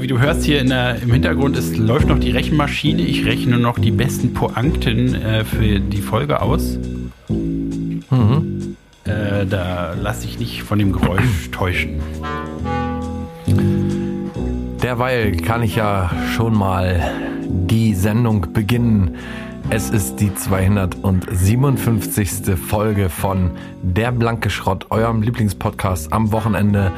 Ja, wie du hörst hier der, im Hintergrund, es läuft noch die Rechenmaschine. Ich rechne noch die besten Pointen äh, für die Folge aus. Mhm. Äh, da lasse ich nicht von dem Geräusch täuschen. Derweil kann ich ja schon mal die Sendung beginnen. Es ist die 257. Folge von Der blanke Schrott, eurem Lieblingspodcast am Wochenende.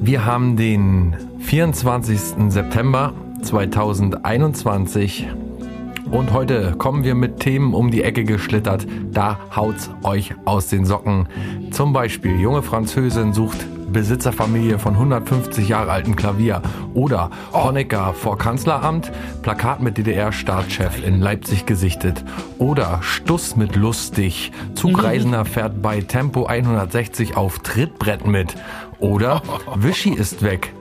Wir haben den 24. September 2021 und heute kommen wir mit Themen um die Ecke geschlittert. Da haut's euch aus den Socken. Zum Beispiel junge Französin sucht Besitzerfamilie von 150 Jahre alten Klavier. Oder Honecker vor Kanzleramt, Plakat mit DDR-Staatschef in Leipzig gesichtet. Oder Stuss mit lustig, Zugreisender fährt bei Tempo 160 auf Trittbrett mit. Oder Wischi ist weg.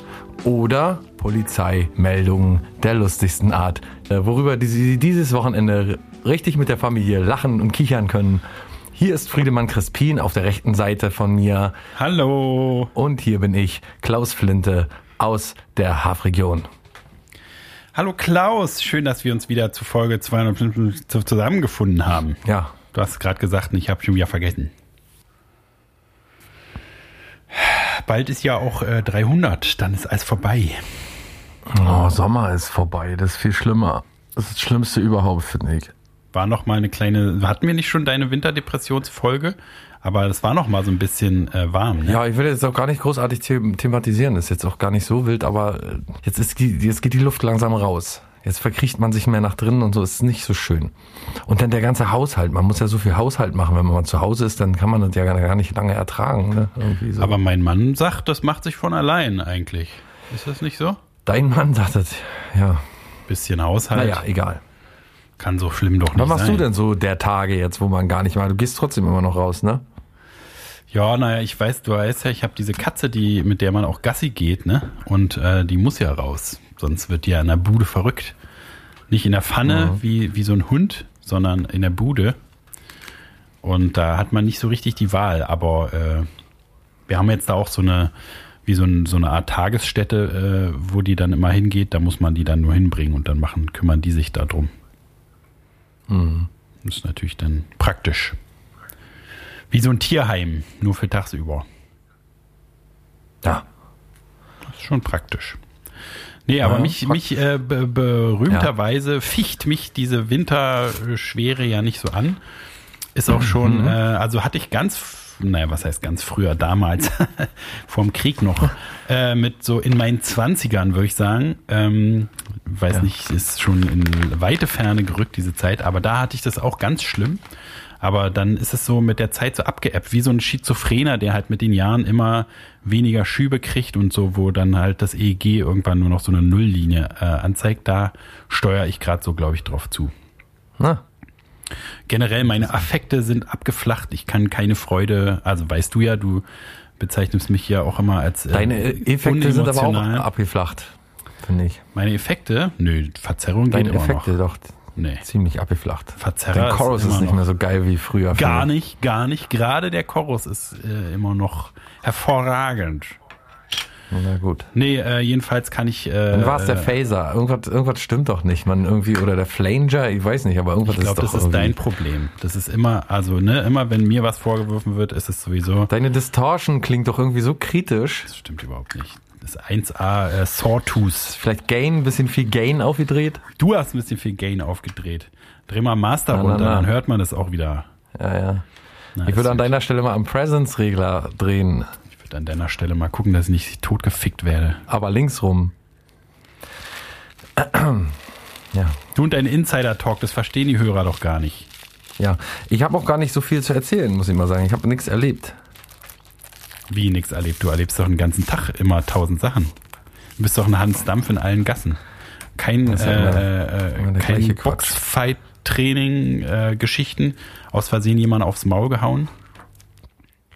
Oder Polizeimeldungen der lustigsten Art, äh, worüber Sie dieses Wochenende richtig mit der Familie lachen und kichern können. Hier ist Friedemann Crispin auf der rechten Seite von mir. Hallo. Und hier bin ich, Klaus Flinte aus der Hafregion. Hallo Klaus, schön, dass wir uns wieder zu Folge 205 zusammengefunden haben. Ja. Du hast gerade gesagt, ich habe schon wieder vergessen. Bald ist ja auch äh, 300, dann ist alles vorbei. Oh, Sommer ist vorbei, das ist viel schlimmer. Das ist das Schlimmste überhaupt, finde ich. War noch mal eine kleine, hatten wir nicht schon deine Winterdepressionsfolge? Aber das war noch mal so ein bisschen äh, warm. Ne? Ja, ich will jetzt auch gar nicht großartig the thematisieren, das ist jetzt auch gar nicht so wild, aber äh, jetzt, ist die, jetzt geht die Luft langsam raus. Jetzt verkriecht man sich mehr nach drinnen und so, ist nicht so schön. Und dann der ganze Haushalt, man muss ja so viel Haushalt machen, wenn man zu Hause ist, dann kann man das ja gar nicht lange ertragen. Ne? So. Aber mein Mann sagt, das macht sich von allein eigentlich. Ist das nicht so? Dein Mann sagt das, ja. Bisschen Haushalt. Naja, egal. Kann so schlimm doch nicht sein. Was machst sein. du denn so der Tage jetzt, wo man gar nicht mal, du gehst trotzdem immer noch raus, ne? Ja, naja, ich weiß, du weißt ja, ich habe diese Katze, die mit der man auch Gassi geht, ne? Und äh, die muss ja raus, sonst wird die ja in der Bude verrückt. Nicht in der Pfanne mhm. wie, wie so ein Hund, sondern in der Bude. Und da hat man nicht so richtig die Wahl, aber äh, wir haben jetzt da auch so eine, wie so, ein, so eine Art Tagesstätte, äh, wo die dann immer hingeht, da muss man die dann nur hinbringen und dann machen, kümmern die sich darum. Mhm. Das ist natürlich dann praktisch. Wie so ein Tierheim, nur für tagsüber. Ja. Das ist schon praktisch. Nee, aber ja, mich, mich äh, be berühmterweise ja. ficht mich diese Winterschwere ja nicht so an. Ist auch schon, mhm. äh, also hatte ich ganz, naja, was heißt ganz früher, damals, vorm Krieg noch, äh, mit so in meinen Zwanzigern, würde ich sagen. Ähm, weiß ja. nicht, ist schon in weite Ferne gerückt, diese Zeit, aber da hatte ich das auch ganz schlimm. Aber dann ist es so mit der Zeit so abgeebbt, wie so ein Schizophrener, der halt mit den Jahren immer weniger Schübe kriegt und so, wo dann halt das EEG irgendwann nur noch so eine Nulllinie äh, anzeigt. Da steuere ich gerade so, glaube ich, drauf zu. Na. Generell meine Affekte sind abgeflacht. Ich kann keine Freude, also weißt du ja, du bezeichnest mich ja auch immer als. Äh, Deine Effekte sind aber auch abgeflacht, finde ich. Meine Effekte? Nö, Verzerrung Deine geht immer Effekte noch. doch nee. ziemlich abgeflacht. Verzerrer der Chorus ist, ist nicht mehr so geil wie früher. Gar nicht, gar nicht. Gerade der Chorus ist äh, immer noch hervorragend. Na gut. Nee, äh, jedenfalls kann ich. Äh, Dann war es der Phaser. Irgendwas, irgendwas stimmt doch nicht. Man irgendwie oder der Flanger, ich weiß nicht, aber irgendwas ich glaub, ist doch. Das ist dein Problem. Das ist immer, also ne, immer wenn mir was vorgeworfen wird, ist es sowieso. Deine Distortion klingt doch irgendwie so kritisch. Das stimmt überhaupt nicht. Das ist 1A äh, Sawtooth. Vielleicht Gain, ein bisschen viel Gain aufgedreht? Du hast ein bisschen viel Gain aufgedreht. Dreh mal Master na, runter, na, na. dann hört man das auch wieder. Ja, ja. Na, ich würde an deiner Stelle mal am Presence-Regler drehen. Ich würde an deiner Stelle mal gucken, dass ich nicht totgefickt werde. Aber links rum. ja. Du und dein Insider-Talk, das verstehen die Hörer doch gar nicht. Ja, ich habe auch gar nicht so viel zu erzählen, muss ich mal sagen. Ich habe nichts erlebt. Wie nichts erlebt? Du erlebst doch den ganzen Tag immer tausend Sachen. Du bist doch ein Hans Dampf in allen Gassen. Kein, ja äh, äh, kein Boxfight-Training-Geschichten. Äh, aus Versehen jemand aufs Maul gehauen.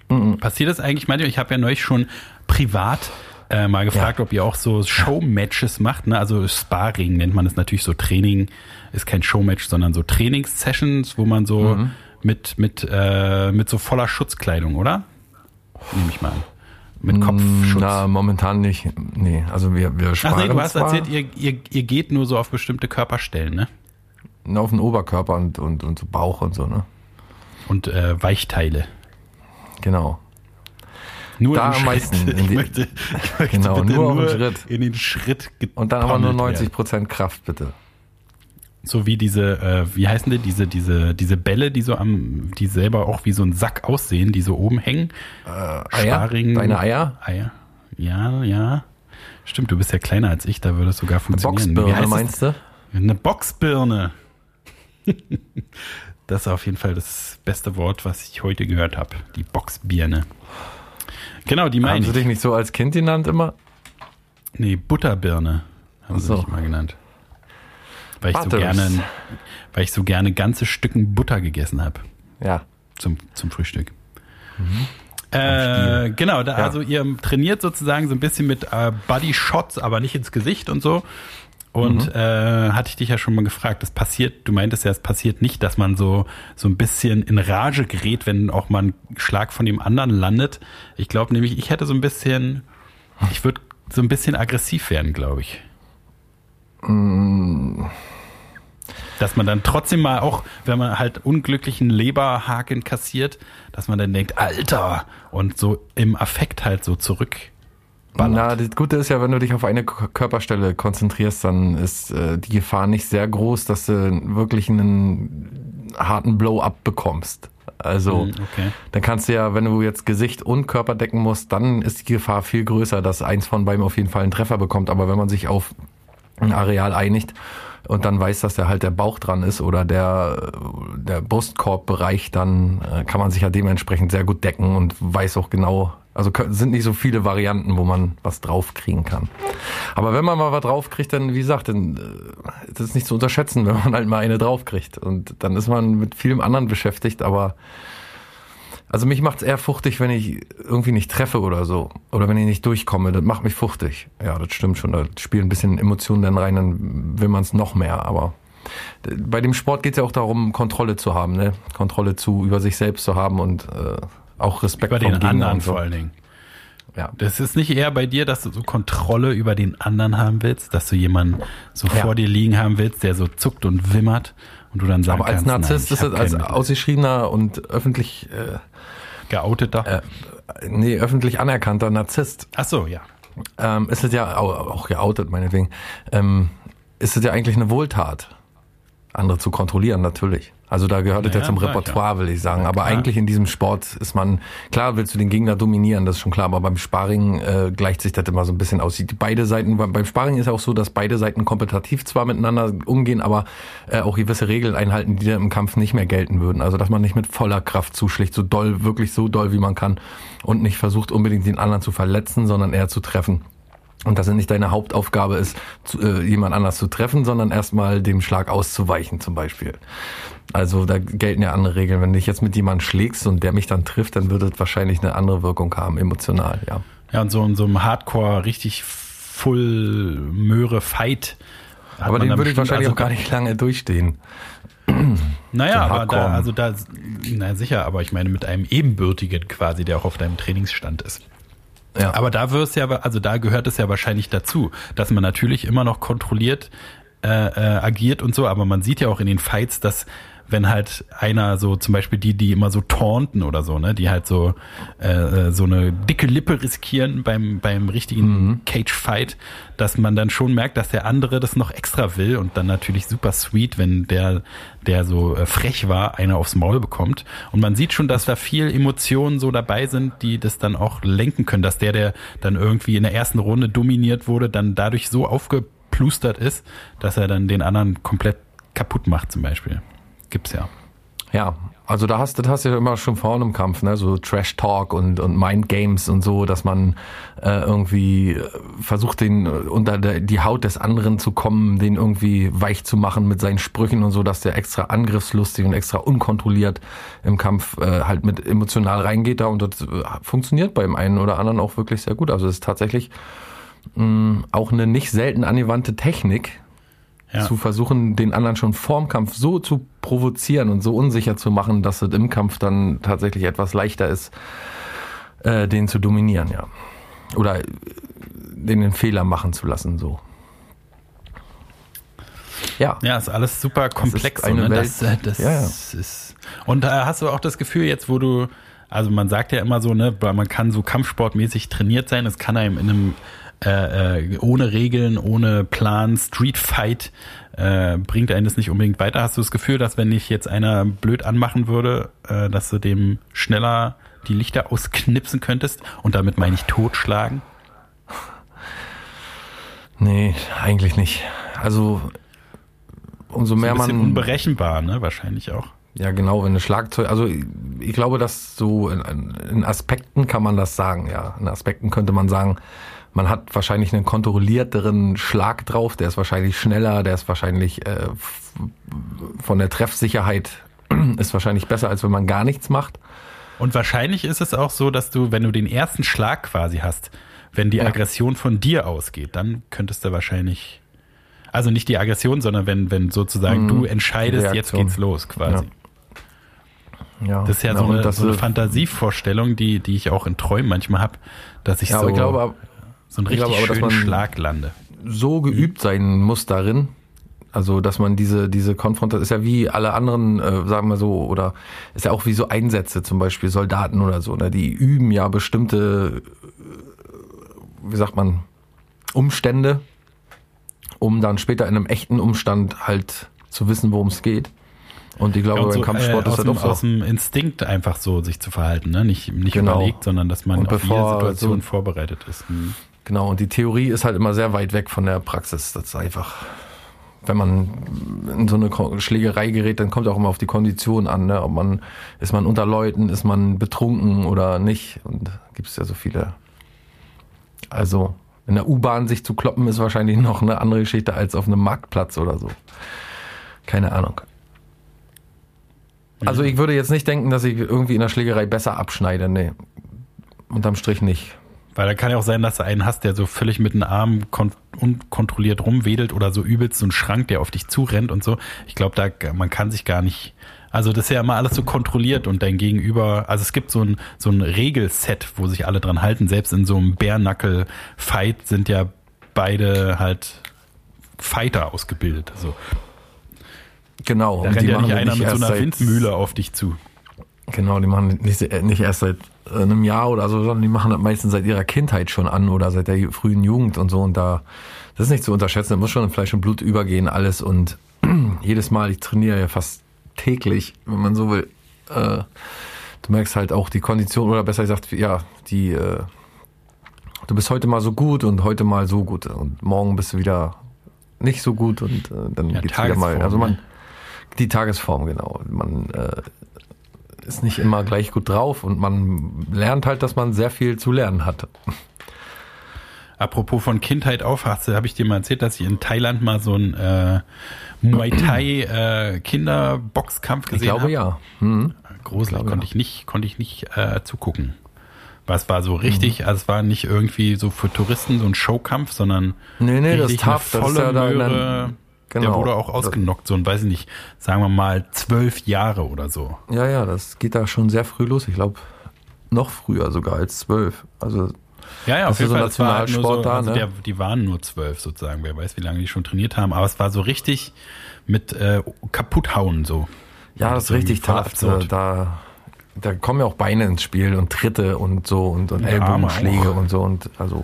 Mhm. Passiert das eigentlich manchmal? Ich habe ja neulich schon privat äh, mal gefragt, ja. ob ihr auch so Showmatches macht. Ne? Also Sparring nennt man es natürlich so. Training ist kein Showmatch, sondern so Trainingssessions, wo man so mhm. mit, mit, äh, mit so voller Schutzkleidung, oder? Nehme ich mal an. Mit Kopfschutz? Na, momentan nicht. Nee, also wir, wir sparen Ach nee, du hast zwar erzählt, ihr, ihr, ihr geht nur so auf bestimmte Körperstellen, ne? auf den Oberkörper und, und, und so Bauch und so, ne? Und äh, Weichteile. Genau. Nur Da im am Schritt. meisten in Ich möchte, ich möchte Genau, bitte nur nur, Schritt. in den Schritt Und dann aber nur gepommelt 90 werden. Prozent Kraft, bitte. So wie diese, äh, wie heißen die, diese, diese, diese Bälle, die so am, die selber auch wie so ein Sack aussehen, die so oben hängen. Eier? Sparring. Deine Eier? Eier. Ja, ja. Stimmt, du bist ja kleiner als ich, da würde es sogar funktionieren. Wie Boxbirne meinst du? Eine Boxbirne. das ist auf jeden Fall das beste Wort, was ich heute gehört habe. Die Boxbirne. Genau, die Haben meine sie ich. dich nicht so als Kind genannt immer? Nee, Butterbirne haben Ach sie so. mich mal genannt. Weil ich, so gerne, weil ich so gerne ganze Stücken Butter gegessen habe Ja. zum, zum Frühstück. Äh, genau, da, Ja. also ihr trainiert sozusagen so ein bisschen mit äh, Body Shots, aber nicht ins Gesicht und so. Und äh, hatte ich dich ja schon mal gefragt, das passiert, du meintest ja, es passiert nicht, dass man so, so ein bisschen in Rage gerät, wenn auch mal ein Schlag von dem anderen landet. Ich glaube nämlich, ich hätte so ein bisschen, ich würde so ein bisschen aggressiv werden, glaube ich. Dass man dann trotzdem mal auch, wenn man halt unglücklichen Leberhaken kassiert, dass man dann denkt, Alter, und so im Affekt halt so zurück. Na, das Gute ist ja, wenn du dich auf eine Körperstelle konzentrierst, dann ist äh, die Gefahr nicht sehr groß, dass du wirklich einen harten Blow-up bekommst. Also, Hm, okay. dann kannst du ja, wenn du jetzt Gesicht und Körper decken musst, dann ist die Gefahr viel größer, dass eins von beiden auf jeden Fall einen Treffer bekommt. Aber wenn man sich auf ein Areal einigt und dann weiß, dass da halt der Bauch dran ist oder der, der Brustkorbbereich, dann äh, kann man sich ja dementsprechend sehr gut decken und weiß auch genau, also sind nicht so viele Varianten, wo man was draufkriegen kann. Aber wenn man mal was draufkriegt, dann, wie gesagt, dann äh, das ist nicht zu unterschätzen, wenn man halt mal eine draufkriegt. Und dann ist man mit vielem anderen beschäftigt, aber also mich macht's eher fuchtig, wenn ich irgendwie nicht treffe oder so. Oder wenn ich nicht durchkomme. Das macht mich fuchtig. Ja, das stimmt schon. Da spielen ein bisschen Emotionen dann rein, dann will man es noch mehr. Aber bei dem Sport geht's ja auch darum, Kontrolle zu haben, ne? Kontrolle zu über sich selbst zu haben und äh, auch Respekt Über den anderen so. vor allen Dingen. Ja. Das ist nicht eher bei dir, dass du so Kontrolle über den anderen haben willst, dass du jemanden so Ja. vor dir liegen haben willst, der so zuckt und wimmert und du dann sagen Aber als kannst, nein, Narzisst ich ist es als ausgeschriebener und öffentlich, äh, geouteter. äh, nee, öffentlich anerkannter Narzisst Ach so, ja. ähm, ist es ja au- auch geoutet, meinetwegen, ähm, ist es ja eigentlich eine Wohltat, andere zu kontrollieren, natürlich. Also da gehört es ja zum Repertoire, will ich sagen. Aber eigentlich in diesem Sport ist man, klar willst du den Gegner dominieren, das ist schon klar, aber beim Sparring äh, gleicht sich das immer so ein bisschen aus. Beide Seiten, beim beim Sparring ist ja auch so, dass beide Seiten kompetitiv zwar miteinander umgehen, aber äh, auch gewisse Regeln einhalten, die dann im Kampf nicht mehr gelten würden. Also dass man nicht mit voller Kraft zuschlägt, so doll, wirklich so doll, wie man kann und nicht versucht unbedingt den anderen zu verletzen, sondern eher zu treffen. Und dass es nicht deine Hauptaufgabe ist, zu, äh, jemand anders zu treffen, sondern erstmal dem Schlag auszuweichen zum Beispiel. Also da gelten ja andere Regeln. Wenn du dich jetzt mit jemandem schlägst und der mich dann trifft, dann würde es wahrscheinlich eine andere Wirkung haben, emotional, ja. Ja, und so in so einem Hardcore richtig Full Möhre Fight. Aber man den dann würde ich wahrscheinlich also auch gar nicht lange durchstehen. Naja, So aber da, also da, na sicher, aber ich meine mit einem Ebenbürtigen quasi, der auch auf deinem Trainingsstand ist. Ja. Aber da wirst ja, also da gehört es ja wahrscheinlich dazu, dass man natürlich immer noch kontrolliert äh, äh, agiert und so, aber man sieht ja auch in den Fights, dass wenn halt einer so zum Beispiel die, die immer so taunten oder so, ne, die halt so äh, äh, so eine dicke Lippe riskieren beim beim richtigen Cage-Fight, dass man dann schon merkt, dass der andere das noch extra will und dann natürlich super sweet, wenn der der so äh, frech war, einer aufs Maul bekommt und man sieht schon, dass da viel Emotionen so dabei sind, die das dann auch lenken können, dass der der dann irgendwie in der ersten Runde dominiert wurde, dann dadurch so aufgeplustert ist, dass er dann den anderen komplett kaputt macht zum Beispiel. Gibt's ja. Ja, also da hast, das hast du ja immer schon vorne im Kampf, ne? So Trash Talk und, und Mind Games und so, dass man äh, irgendwie äh, versucht, den äh, unter der, die Haut des anderen zu kommen, den irgendwie weich zu machen mit seinen Sprüchen und so, dass der extra angriffslustig und extra unkontrolliert im Kampf äh, halt mit emotional reingeht da und das äh, funktioniert beim einen oder anderen auch wirklich sehr gut. Also es ist tatsächlich mh, auch eine nicht selten angewandte Technik, Ja. zu versuchen, den anderen schon vorm Kampf so zu provozieren und so unsicher zu machen, dass es im Kampf dann tatsächlich etwas leichter ist, äh, den zu dominieren, ja. Oder äh, den den Fehler machen zu lassen, so. Ja. Ja, ist alles super komplex. Das eine so, ne? Welt. Das, äh, das ja, ja. Ist, und da hast du auch das Gefühl jetzt, wo du, also man sagt ja immer so, ne, man kann so kampfsportmäßig trainiert sein, es kann einem in einem äh, äh, ohne Regeln, ohne Plan, Street Fight äh, bringt einen das nicht unbedingt weiter. Hast du das Gefühl, dass wenn ich jetzt einer blöd anmachen würde, äh, dass du dem schneller die Lichter ausknipsen könntest und damit meine ich totschlagen? Nee, eigentlich nicht. Also umso mehr man. unberechenbar, ne? Wahrscheinlich auch. Ja, genau, wenn eine Schlagzeug, also ich glaube, dass so in, in, Aspekten kann man das sagen, ja. In Aspekten könnte man sagen, man hat wahrscheinlich einen kontrollierteren Schlag drauf, der ist wahrscheinlich schneller, der ist wahrscheinlich äh, von der Treffsicherheit ist wahrscheinlich besser, als wenn man gar nichts macht. Und wahrscheinlich ist es auch so, dass du, wenn du den ersten Schlag quasi hast, wenn die ja. Aggression von dir ausgeht, dann könntest du wahrscheinlich also nicht die Aggression, sondern wenn, wenn sozusagen mhm. du entscheidest, jetzt geht's los quasi. Ja. ja. Das ist ja, ja so eine, so eine Fantasievorstellung, die, die ich auch in Träumen manchmal habe, dass ich ja, so, ich glaube, so einen richtig glaube, schönen Schlag lande. So geübt sein muss darin, also, dass man diese, diese Konfrontation, ist ja wie alle anderen, äh, sagen wir so, oder ist ja auch wie so Einsätze, zum Beispiel Soldaten oder so, ne? die üben ja bestimmte, äh, wie sagt man, Umstände, um dann später in einem echten Umstand halt zu wissen, worum es geht. Und ich glaube, ja, so, beim Kampfsport äh, ist das auch so. Aus dem Instinkt einfach so sich zu verhalten, ne? Nicht, nicht genau. überlegt, sondern dass man und auf jede Situation so, vorbereitet ist. Hm. Genau, und die Theorie ist halt immer sehr weit weg von der Praxis. Das ist einfach, wenn man in so eine Schlägerei gerät, dann kommt auch immer auf die Kondition an, ne? Ob man, ist man unter Leuten, ist man betrunken oder nicht? Und gibt es ja so viele. Also, in der U-Bahn sich zu kloppen ist wahrscheinlich noch eine andere Geschichte als auf einem Marktplatz oder so. Keine Ahnung. Also ich würde jetzt nicht denken, dass ich irgendwie in der Schlägerei besser abschneide. Nee. Unterm Strich nicht. Weil da kann ja auch sein, dass du einen hast, der so völlig mit den Armen unkontrolliert rumwedelt oder so übelst so ein Schrank, der auf dich zurennt und so. Ich glaube, da man kann sich gar nicht. Also das ist ja immer alles so kontrolliert und dein Gegenüber, also es gibt so ein, so ein Regelset, wo sich alle dran halten. Selbst in so einem Bärnackel-Fight sind ja beide halt Fighter ausgebildet. Also genau. Da rennt ja nicht einer nicht mit so einer Windmühle auf dich zu. Genau, die machen nicht, nicht erst seit einem Jahr oder so, sondern die machen das meistens seit ihrer Kindheit schon an oder seit der frühen Jugend und so. Und da, das ist nicht zu unterschätzen, da muss schon in Fleisch und Blut übergehen, alles. Und jedes Mal, ich trainiere ja fast täglich, wenn man so will. Äh, du merkst halt auch die Kondition, oder besser gesagt, ja, die, äh, du bist heute mal so gut und heute mal so gut. Und morgen bist du wieder nicht so gut und äh, dann ja, geht's wieder mal. Also man, ne? die Tagesform, genau. Man äh, ist nicht immer gleich gut drauf und man lernt halt, dass man sehr viel zu lernen hat. Apropos von Kindheit auf, habe ich dir mal erzählt, dass ich in Thailand mal so ein äh, Muay Thai äh, Kinderboxkampf gesehen habe. Ich glaube hab. ja. Mhm. Gruselig, konnte ja. ich nicht, konnte ich nicht äh, zugucken. Weil es war so richtig, mhm. also es war nicht irgendwie so für Touristen so ein Showkampf, sondern nee, nee, das tough, volle das ist ja Möhre. Genau. Der wurde auch ausgenockt, so ein, weiß ich nicht, sagen wir mal zwölf Jahre oder so. Ja, ja, das geht da schon sehr früh los. Ich glaube, noch früher sogar als zwölf. Also ja, ja, auf jeden so Fall. War halt so, da, also ne? der, die waren nur zwölf sozusagen. Wer weiß, wie lange die schon trainiert haben. Aber es war so richtig mit äh, kaputthauen so. Ja, das ist richtig tough. Da, da kommen ja auch Beine ins Spiel und Tritte und so und, und Ellbogenschläge und so und also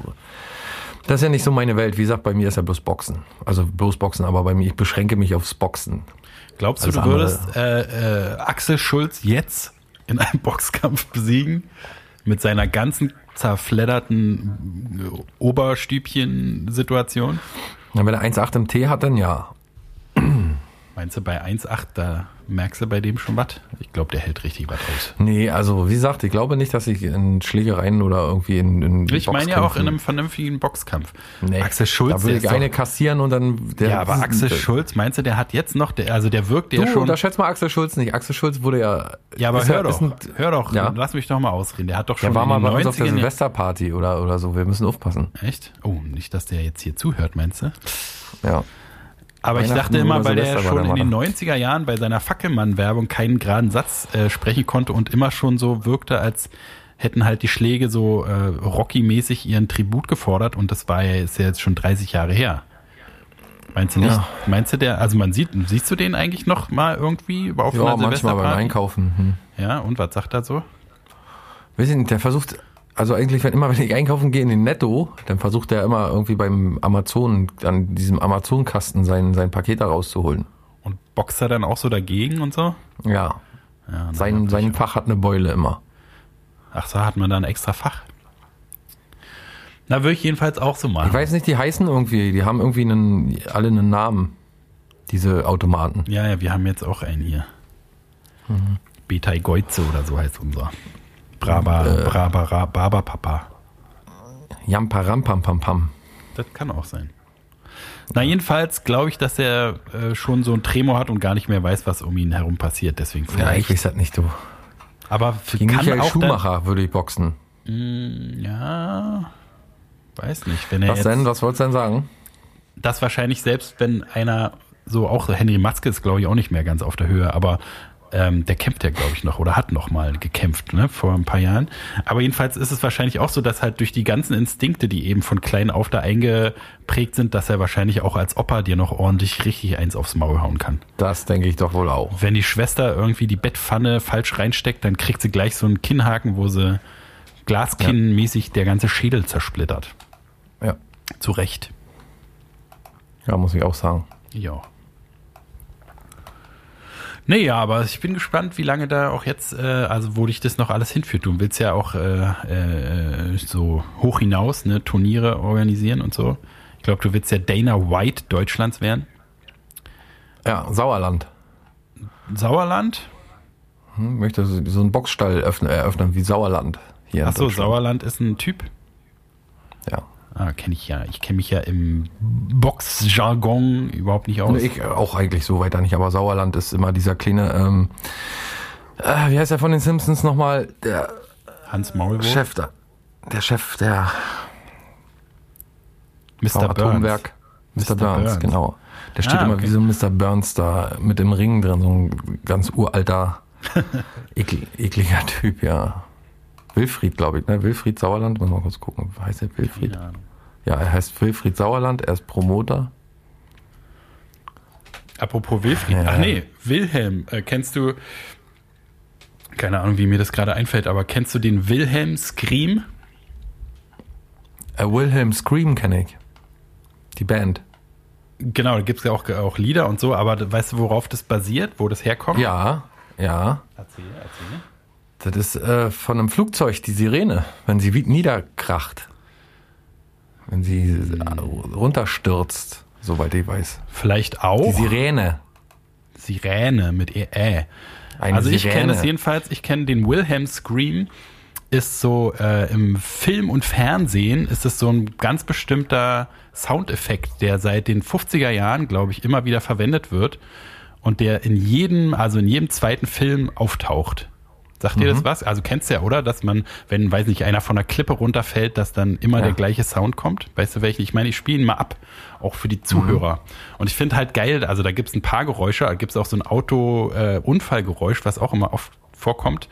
das ist ja nicht so meine Welt. Wie gesagt, bei mir ist ja bloß Boxen. Also bloß Boxen, aber bei mir, ich beschränke mich aufs Boxen. Glaubst du, du würdest äh, äh, Axel Schulz jetzt in einem Boxkampf besiegen? Mit seiner ganzen zerfledderten Oberstübchen-Situation? Ja, wenn er 1,8 im T hat, dann ja. Meinst du, bei 1,8, da merkst du bei dem schon was? Ich glaube, der hält richtig was aus. Nee, also wie gesagt, ich glaube nicht, dass ich in Schlägereien oder irgendwie in, in Ich meine ja auch in einem vernünftigen Boxkampf. Nee, Axel Schulz. Da würde ich eine kassieren und dann... Der, ja, aber Axel Schulz, meinst du, der hat jetzt noch, der, also der wirkt ja schon... da schätzt mal Axel Schulz nicht. Axel Schulz wurde ja... Ja, aber hör, ja, doch, ein, hör doch, ja? lass mich doch mal ausreden. Der hat doch schon Der war mal bei uns auf der Silvesterparty oder, oder so. Wir müssen aufpassen. Echt? Oh, nicht, dass der jetzt hier zuhört, meinst du? Ja. Aber ich dachte immer, weil der schon in den 90er Jahren bei seiner Fackelmann-Werbung keinen geraden Satz äh, sprechen konnte und immer schon so wirkte, als hätten halt die Schläge so äh, Rocky-mäßig ihren Tribut gefordert und das war ja, ist ja jetzt schon 30 Jahre her. Meinst du nicht? Ja. Meinst du der, also man sieht, siehst du den eigentlich noch mal irgendwie auf ja, einer manchmal beim Einkaufen. Hm. Ja, und was sagt er so? Weiß ich nicht, der versucht, also eigentlich, wenn immer, wenn ich einkaufen gehe in den Netto, dann versucht er immer irgendwie beim Amazon, an diesem Amazon-Kasten sein, sein Paket da rauszuholen. Und boxt er dann auch so dagegen und so? Ja. ja sein, sein Fach hat eine Beule immer. Ach so, hat man da ein extra Fach? Na, würde ich jedenfalls auch so machen. Ich weiß nicht, die heißen irgendwie, die haben irgendwie einen, alle einen Namen, diese Automaten. Ja, ja, wir haben jetzt auch einen hier. Mhm. Beta Goize oder so heißt unser. Braba, äh, Braba, Baba Papa. Jamparampampampam. Das kann auch sein. Na, jedenfalls glaube ich, dass er äh, schon so ein Tremor hat und gar nicht mehr weiß, was um ihn herum passiert. Deswegen vielleicht. Ja, ich weiß das nicht, du. Aber Gegen kann Michael auch Schumacher dann, würde ich boxen. Mh, mm, ja, weiß nicht. Wenn er was jetzt, denn? Was wolltest du denn sagen? Dass wahrscheinlich selbst, wenn einer so auch Henry Maske ist, glaube ich, auch nicht mehr ganz auf der Höhe, aber ähm, der kämpft ja, glaube ich, noch oder hat noch mal gekämpft, ne, vor ein paar Jahren. Aber jedenfalls ist es wahrscheinlich auch so, dass halt durch die ganzen Instinkte, die eben von klein auf da eingeprägt sind, dass er wahrscheinlich auch als Opa dir noch ordentlich richtig eins aufs Maul hauen kann. Das denke ich doch wohl auch. Wenn die Schwester irgendwie die Bettpfanne falsch reinsteckt, dann kriegt sie gleich so einen Kinnhaken, wo sie Glaskinnmäßig ja. der ganze Schädel zersplittert. Ja. Zu Recht. Ja, muss ich auch sagen. Ja. Nee, ja, aber ich bin gespannt, wie lange da auch jetzt, äh, also wo dich das noch alles hinführt. Du willst ja auch äh, äh, so hoch hinaus, ne, Turniere organisieren und so. Ich glaube, du willst ja Dana White Deutschlands werden. Ja, Sauerland. Sauerland? Hm, möchte so einen Boxstall öffnen, eröffnen wie Sauerland. Hier Ach so, Sauerland ist ein Typ? Ah, kenne ich ja. Ich kenne mich ja im Boxjargon überhaupt nicht aus. Ich auch eigentlich so weiter nicht, aber Sauerland ist immer dieser kleine, ähm, äh, wie heißt er von den Simpsons nochmal? Der Hans Maulwurf? Chef da. Der Chef der Mr. Atomwerk. Mr. Mr. Burns, Burns, genau. Der steht ah, immer okay. wie so ein Mr. Burns da mit dem Ring drin, so ein ganz uralter, ekl ekliger Typ, ja. Wilfried, glaube ich, ne? Wilfried Sauerland, muss mal kurz gucken. Heißt er Wilfried? Ja, er heißt Wilfried Sauerland, er ist Promoter. Apropos Wilfried, ja. ach nee, Wilhelm, äh, kennst du, keine Ahnung, wie mir das gerade einfällt, aber kennst du den Wilhelm Scream? Äh, Wilhelm Scream kenne ich. Die Band. Genau, da gibt es ja auch, auch Lieder und so, aber weißt du, worauf das basiert, wo das herkommt? Ja, ja. Erzähl, erzähl. Das ist äh, von einem Flugzeug, die Sirene, wenn sie niederkracht. Wenn sie hm. runterstürzt, soweit ich weiß. Vielleicht auch. Die Sirene. Sirene mit E. -Ä. also ich kenne es jedenfalls, ich kenne den Wilhelm Scream, ist so äh, im Film und Fernsehen ist es so ein ganz bestimmter Soundeffekt, der seit den 50er Jahren, glaube ich, immer wieder verwendet wird und der in jedem, also in jedem zweiten Film auftaucht. Sagt mhm. dir das mhm. was? Also kennst du ja, oder? Dass man, wenn, weiß nicht, einer von der Klippe runterfällt, dass dann immer ja. der gleiche Sound kommt. Weißt du welchen? Ich meine, ich spiele ihn mal ab, auch für die Zuhörer. Mhm. Und ich finde halt geil, also da gibt es ein paar Geräusche, da gibt es auch so ein Auto-Unfallgeräusch, äh, was auch immer oft vorkommt.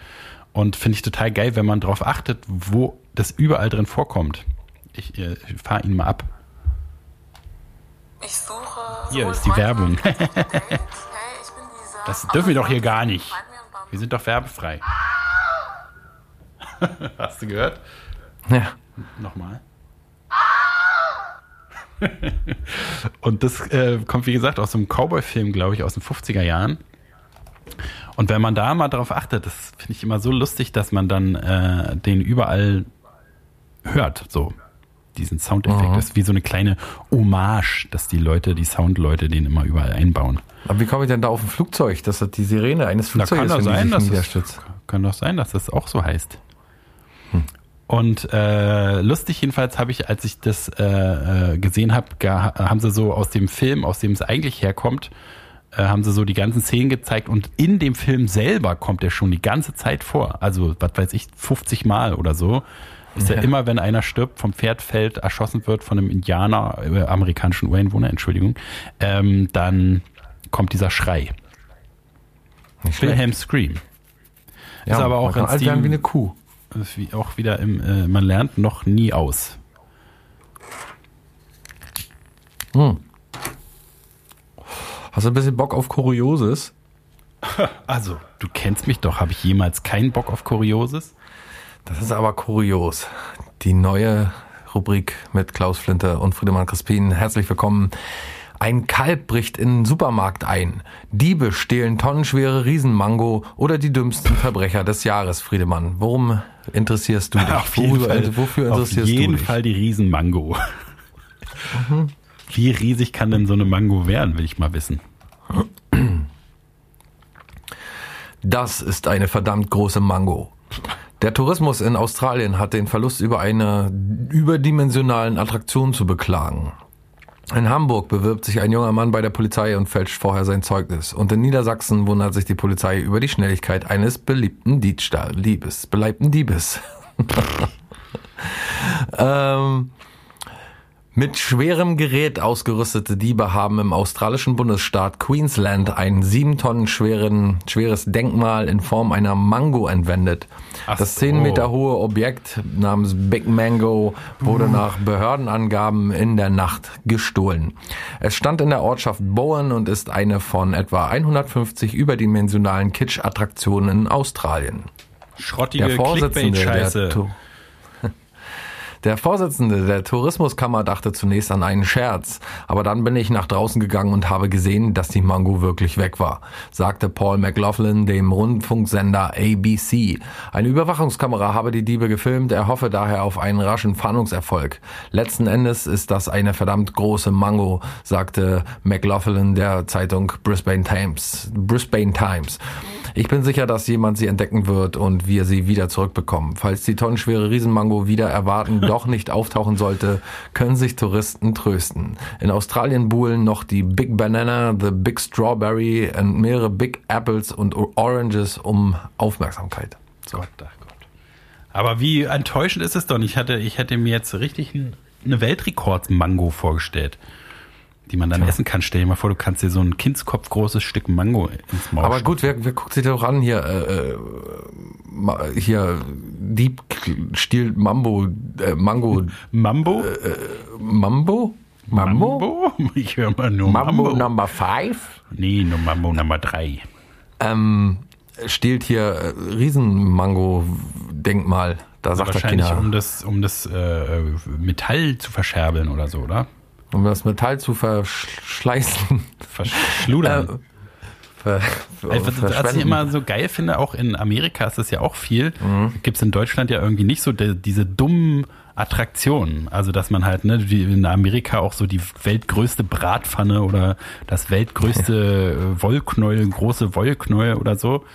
Und finde ich total geil, wenn man darauf achtet, wo das überall drin vorkommt. Ich, äh, ich fahre ihn mal ab. Ich suche. Hier ist die Werbung. das dürfen wir doch hier gar nicht. Wir sind doch werbefrei. Hast du gehört? Ja. Nochmal. und das äh, kommt, wie gesagt, aus einem Cowboy-Film, glaube ich, aus den 50er Jahren. Und wenn man da mal drauf achtet, das finde ich immer so lustig, dass man dann äh, den überall hört, so diesen Soundeffekt. Mhm. Das ist wie so eine kleine Hommage, dass die Leute, die Soundleute den immer überall einbauen. Aber wie komme ich denn da auf ein Flugzeug, dass das die Sirene eines Flugzeugs da kann ist, sein, dass? Es, kann doch sein, dass das auch so heißt. Hm. Und äh, lustig jedenfalls habe ich, als ich das äh, äh gesehen habe, haben sie so aus dem Film, aus dem es eigentlich herkommt, äh, haben sie so die ganzen Szenen gezeigt und in dem Film selber kommt er schon die ganze Zeit vor. Also, was weiß ich, 50 Mal oder so. Ist ja. ja, immer, wenn einer stirbt, vom Pferd fällt, erschossen wird von einem Indianer, äh, amerikanischen Ureinwohner, Entschuldigung, ähm, dann kommt dieser Schrei. Wilhelm Scream. Ja, ist aber auch in Stil, wie eine Kuh. wie auch wieder im, äh, man lernt noch nie aus. Hm. Hast du ein bisschen Bock auf Kurioses? Also, du kennst mich doch. Habe ich jemals keinen Bock auf Kurioses? Das ist aber kurios. Die neue Rubrik mit Klaus Flinte und Friedemann Crispin. Herzlich willkommen. Ein Kalb bricht in den Supermarkt ein. Diebe stehlen tonnenschwere Riesenmango oder die dümmsten Verbrecher des Jahres, Friedemann. Worum interessierst du dich? Auf jeden Worüber, Fall, wofür interessierst auf jeden du dich? Fall die Riesenmango. Wie riesig kann denn so eine Mango werden, will ich mal wissen. Das ist eine verdammt große Mango. Der Tourismus in Australien hat den Verlust über eine überdimensionalen Attraktion zu beklagen. In Hamburg bewirbt sich ein junger Mann bei der Polizei und fälscht vorher sein Zeugnis. Und in Niedersachsen wundert sich die Polizei über die Schnelligkeit eines beliebten Diebstahl, Liebes, beleibten Diebes. ähm, mit schwerem Gerät ausgerüstete Diebe haben im australischen Bundesstaat Queensland ein sieben Tonnen schweren, schweres Denkmal in Form einer Mango entwendet. Ach das so. zehn Meter hohe Objekt namens Big Mango wurde nach Behördenangaben in der Nacht gestohlen. Es stand in der Ortschaft Bowen und ist eine von etwa 150 überdimensionalen Kitsch-Attraktionen in Australien. Schrottige Clickbait-Scheiße. Der Vorsitzende der Tourismuskammer dachte zunächst an einen Scherz, aber dann bin ich nach draußen gegangen und habe gesehen, dass die Mango wirklich weg war, sagte Paul McLaughlin dem Rundfunksender ABC. Eine Überwachungskamera habe die Diebe gefilmt, er hoffe daher auf einen raschen Fahndungserfolg. Letzten Endes ist das eine verdammt große Mango, sagte McLaughlin der Zeitung Brisbane Times. Brisbane Times. Ich bin sicher, dass jemand sie entdecken wird und wir sie wieder zurückbekommen. Falls die tonnenschwere Riesenmango wieder erwarten doch nicht auftauchen sollte, können sich Touristen trösten. In Australien buhlen noch die Big Banana, the Big Strawberry und mehrere Big Apples und Oranges um Aufmerksamkeit. So. Gott, ach Gott. Aber wie enttäuschend ist es doch? Ich hatte, ich hätte mir jetzt richtig ein, eine Weltrekords-Mango vorgestellt, die man dann essen kann. Stell dir mal vor, du kannst dir so ein Kindskopf großes Stück Mango ins Maul Aber gut, wer, wer guckt sich doch an hier, äh, äh, hier Dieb stiehlt Mambo, äh, Mango, Mambo? Mambo? Mambo? Mambo? Ich höre mal nur Mambo, Mambo. Number Five? nee, nur Mambo Nummer 3. Ähm, stiehlt hier äh, Riesenmango-Denkmal. Da sagt der Wahrscheinlich, Kinder, um das, um das äh, Metall zu verscherbeln oder so, oder? Um das Metall zu verschleißen. Verschludern. Ver, Also, was ich immer so geil finde, auch in Amerika ist das ja auch viel, Mhm. gibt es in Deutschland ja irgendwie nicht so de, diese dummen Attraktionen. Also, dass man halt, ne, wie in Amerika auch so die weltgrößte Bratpfanne oder das weltgrößte äh, Wollknäuel, große Wollknäuel oder so.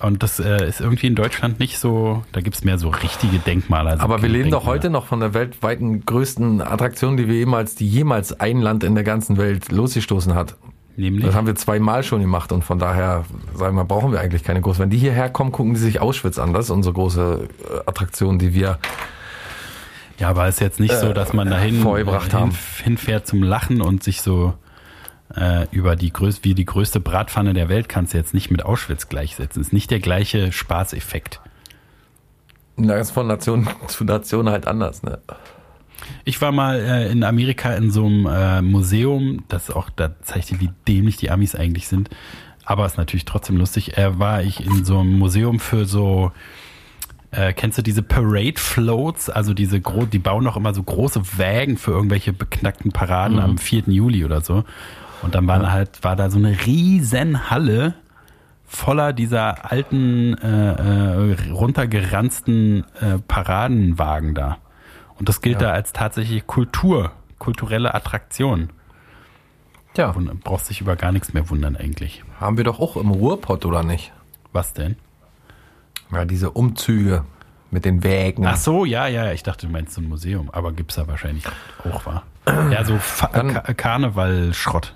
Und das äh, ist irgendwie in Deutschland nicht so, da gibt's mehr so richtige Denkmale. Also Aber wir leben doch Denkmäler. heute noch von der weltweiten größten Attraktion, die wir jemals, die jemals ein Land in der ganzen Welt losgestoßen hat. Nämlich, Das haben wir zweimal schon gemacht und von daher, sagen wir, brauchen wir eigentlich keine große. Wenn die hierher kommen, gucken die sich Auschwitz an. Das ist unsere große äh, Attraktion, die wir ja, aber es ist jetzt nicht so, dass man dahin hinfährt zum Lachen und sich so äh, über die größte, wie die größte Bratpfanne der Welt kannst du jetzt nicht mit Auschwitz gleichsetzen. Ist nicht der gleiche Spaßeffekt. Na, ist von Nation zu Nation halt anders, ne? Ich war mal äh, in Amerika in so einem äh, Museum, das auch, da zeigt dir, wie dämlich die Amis eigentlich sind. Aber ist natürlich trotzdem lustig. Äh, war ich in so einem Museum für so, äh, kennst du diese Parade Floats? Also diese gro die bauen noch immer so große Wägen für irgendwelche beknackten Paraden am 4. Juli oder so. Und dann waren halt, war da so eine riesen Halle voller dieser alten, äh, äh, runtergeranzten äh, Paradenwagen da. Und das gilt Ja. da als tatsächlich Kultur, kulturelle Attraktion. Tja, Und brauchst dich über gar nichts mehr wundern eigentlich. haben wir doch auch im Ruhrpott, oder nicht? Was denn? Ja, diese Umzüge mit den Wägen. Ach so, ja, ja, ich dachte, du meinst so ein Museum, aber gibt's da wahrscheinlich auch, war. Ja, so Ka Karneval-Schrott.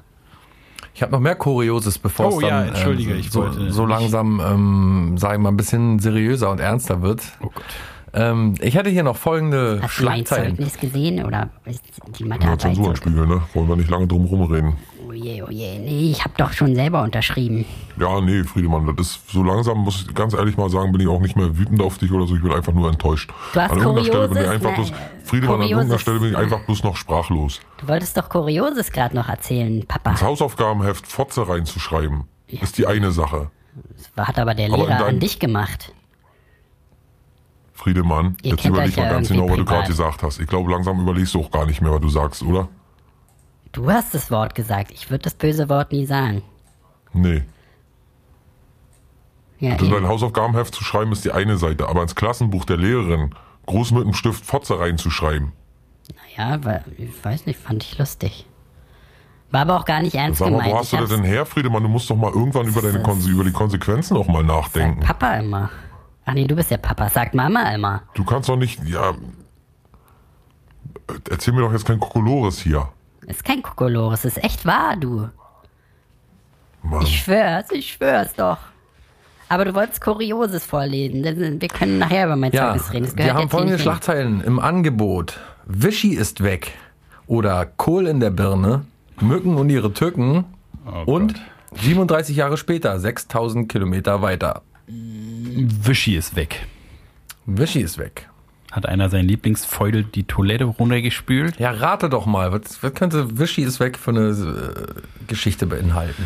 Ich habe noch mehr Kurioses, bevor Oh es dann ja, entschuldige, ähm, ich so, wollte so langsam, ähm, sagen wir mal, ein bisschen seriöser und ernster wird. Oh Gott. Ähm, ich hätte hier noch folgende Hast du mein Schlagzeilen. Zeugnis gesehen oder ist die Ja, Mathearbeit? Zensurspiegel, ne? Wollen wir nicht lange drum rumreden. Oh je, oh je, nee, ich habe doch schon selber unterschrieben. Ja, nee, Friedemann, das ist so langsam, muss ich ganz ehrlich mal sagen, bin ich auch nicht mehr wütend auf dich oder so, ich bin einfach nur enttäuscht. Du hast an irgendeiner Stelle bin ich Kurioses, einfach bloß, Friedemann, an Kurioses- irgendeiner Stelle bin ich einfach bloß noch sprachlos. Du wolltest doch Kurioses gerade noch erzählen, Papa. Das Hausaufgabenheft Fotze reinzuschreiben, ist die eine Sache. Das hat aber der Aber Lehrer deinem- an dich gemacht. Friedemann, Ihr jetzt überleg mal ja ganz genau, was du gerade gesagt hast. Ich glaube, langsam überlegst du auch gar nicht mehr, was du sagst, oder? Du hast das Wort gesagt. Ich würde das böse Wort nie sagen. Nee. Ja, Also eben. dein Hausaufgabenheft zu schreiben ist die eine Seite, aber ins Klassenbuch der Lehrerin groß mit dem Stift Fotze reinzuschreiben. ja, weil, ich weiß nicht, fand ich lustig. War aber auch gar nicht ernst Sag mal, gemeint. wo hast Ich du das denn her, Friedemann? Du musst doch mal irgendwann über, deine Konse über die Konsequenzen auch mal nachdenken. Papa immer. Ach nee, du bist ja Papa. Sagt Mama immer. Du kannst doch nicht, ja. Erzähl mir doch jetzt kein Kokolores hier. Ist kein Kokolores, ist echt wahr, du. Mann. Ich schwör's, ich schwör's doch. Aber du wolltest Kurioses vorlesen. denn Wir können nachher über mein Ja, Zeugnis reden. Das wir haben folgende. Schlagzeilen im Angebot. Wischi ist weg. Oder Kohl in der Birne. Mücken und ihre Tücken. Oh und Gott. 37 Jahre später, 6000 Kilometer weiter. Wischi ist weg. Wischi ist weg. Hat einer sein Lieblingsfeudel die Toilette runtergespült? Ja, rate doch mal, was, was könnte Wischi ist weg für eine äh, Geschichte beinhalten?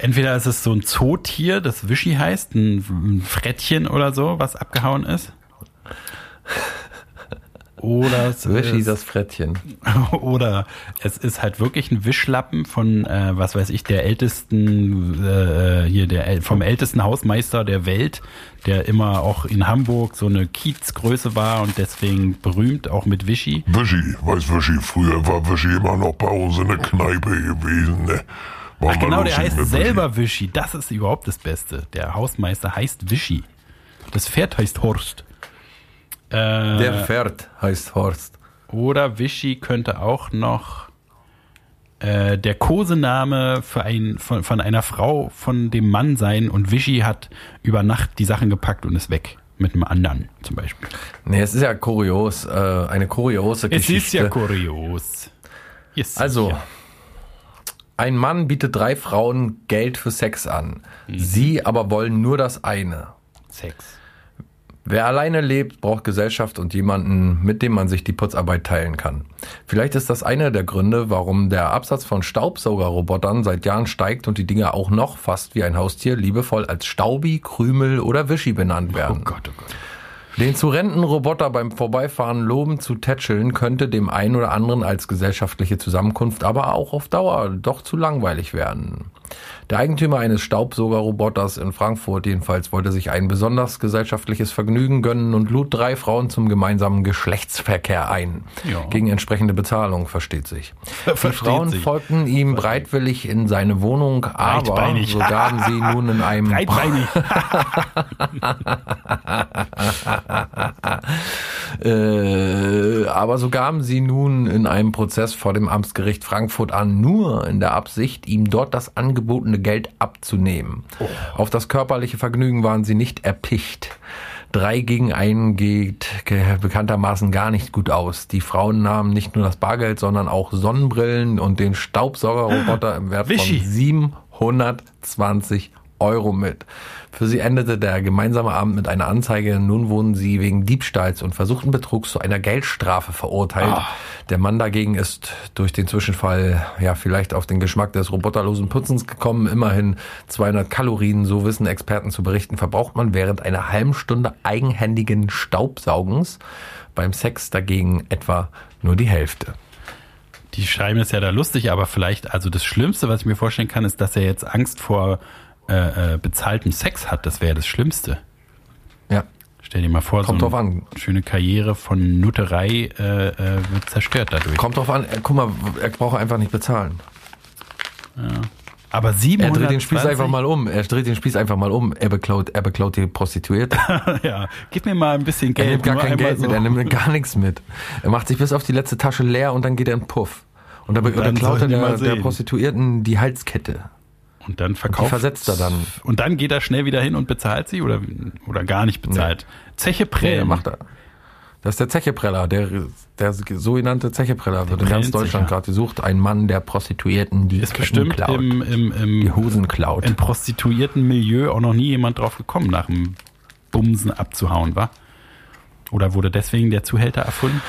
Entweder ist es so ein Zootier, das Wischi heißt, ein, ein Frettchen oder so, was abgehauen ist. Oder es, Wischi, ist, das Frettchen. oder es ist halt wirklich ein Wischlappen von, äh, was weiß ich, der ältesten, äh, hier der vom ältesten Hausmeister der Welt, der immer auch in Hamburg so eine Kiezgröße war und deswegen berühmt, auch mit Wischi. Wischi, weiß Wischi, früher war Wischi immer noch bei uns in der Kneipe gewesen, ne? War Ach genau, der heißt selber Wischi. Das ist überhaupt das Beste. Der Hausmeister heißt Wischi. Das Pferd heißt Horst. Äh, Der Pferd heißt Horst. oder Wischi könnte auch noch äh, der Kosename für ein, von, von einer Frau von dem Mann sein und Wischi hat über Nacht die Sachen gepackt und ist weg. Mit einem anderen zum Beispiel. Nee, es ist ja kurios, äh, eine kuriose Es Geschichte. ist ja kurios. Yes, Also, ja. ein Mann bietet drei Frauen Geld für Sex an. Mhm. Sie aber wollen nur das eine. Sex. Wer alleine lebt, braucht Gesellschaft und jemanden, mit dem man sich die Putzarbeit teilen kann. Vielleicht ist das einer der Gründe, warum der Absatz von Staubsaugerrobotern seit Jahren steigt und die Dinge auch noch fast wie ein Haustier liebevoll als Staubi, Krümel oder Wischi benannt Oh werden. Gott, oh Gott. Den zu renten Roboter beim Vorbeifahren loben zu tätscheln, könnte dem einen oder anderen als gesellschaftliche Zusammenkunft aber auch auf Dauer doch zu langweilig werden. Der Eigentümer eines Staubsaugerroboters in Frankfurt jedenfalls wollte sich ein besonders gesellschaftliches Vergnügen gönnen und lud drei Frauen zum gemeinsamen Geschlechtsverkehr ein. Ja. Gegen entsprechende Bezahlung, versteht sich. Die Versteht Frauen sich. folgten ihm breitwillig in seine Wohnung, aber so gaben sie nun in einem Breitbeinig. Äh, aber so gaben sie nun in einem Prozess vor dem Amtsgericht Frankfurt an, nur in der Absicht, ihm dort das angebotene Geld abzunehmen. Auf das körperliche Vergnügen waren sie nicht erpicht. Drei gegen einen geht ge- bekanntermaßen gar nicht gut aus. Die Frauen nahmen nicht nur das Bargeld, sondern auch Sonnenbrillen und den Staubsaugerroboter im Wert Wischi. von 720 Euro mit. Für sie endete der gemeinsame Abend mit einer Anzeige. Nun wurden sie wegen Diebstahls und versuchten Betrugs zu einer Geldstrafe verurteilt. Der Mann dagegen ist durch den Zwischenfall ja vielleicht auf den Geschmack des roboterlosen Putzens gekommen. Immerhin 200 Kalorien, so wissen Experten zu berichten, verbraucht man während einer halben Stunde eigenhändigen Staubsaugens. Beim Sex dagegen etwa nur die Hälfte. Die schreiben es ja da lustig, aber vielleicht, also das Schlimmste, was ich mir vorstellen kann, ist, dass er jetzt Angst vor äh, äh, bezahltem Sex hat. Das wäre das Schlimmste. Ja. Stell dir mal vor, Kommt so drauf eine an. schöne Karriere von Nutterei äh, äh, wird zerstört dadurch. Kommt drauf an, äh, guck mal, er braucht einfach nicht bezahlen. Aber Er 720, dreht den Spieß einfach mal um. Er dreht den Spieß einfach mal um. Er beklaut, er beklaut die Prostituierte. ja, gib mir mal ein bisschen Er Geld. nimmt gar kein Geld mit, so. er nimmt gar nichts mit. Er macht sich bis auf die letzte Tasche leer und dann geht er in Puff. Und da, be- dann da klaut er der, der. Prostituierten die Halskette. Und dann verkauft. versetzt er dann. Und dann geht er schnell wieder hin und bezahlt sie oder, oder gar nicht bezahlt. Zeche Nee, Prellen. er macht er. Das ist der Zechepreller, der, der sogenannte Zechepreller wird in ganz Deutschland gerade gesucht. Ein Mann, der Prostituierten die ist bestimmt klaut, im, im, im, die Hosen klaut. Im prostituierten Milieu auch noch nie jemand drauf gekommen, nach dem Bumsen abzuhauen, war? Oder wurde deswegen der Zuhälter erfunden?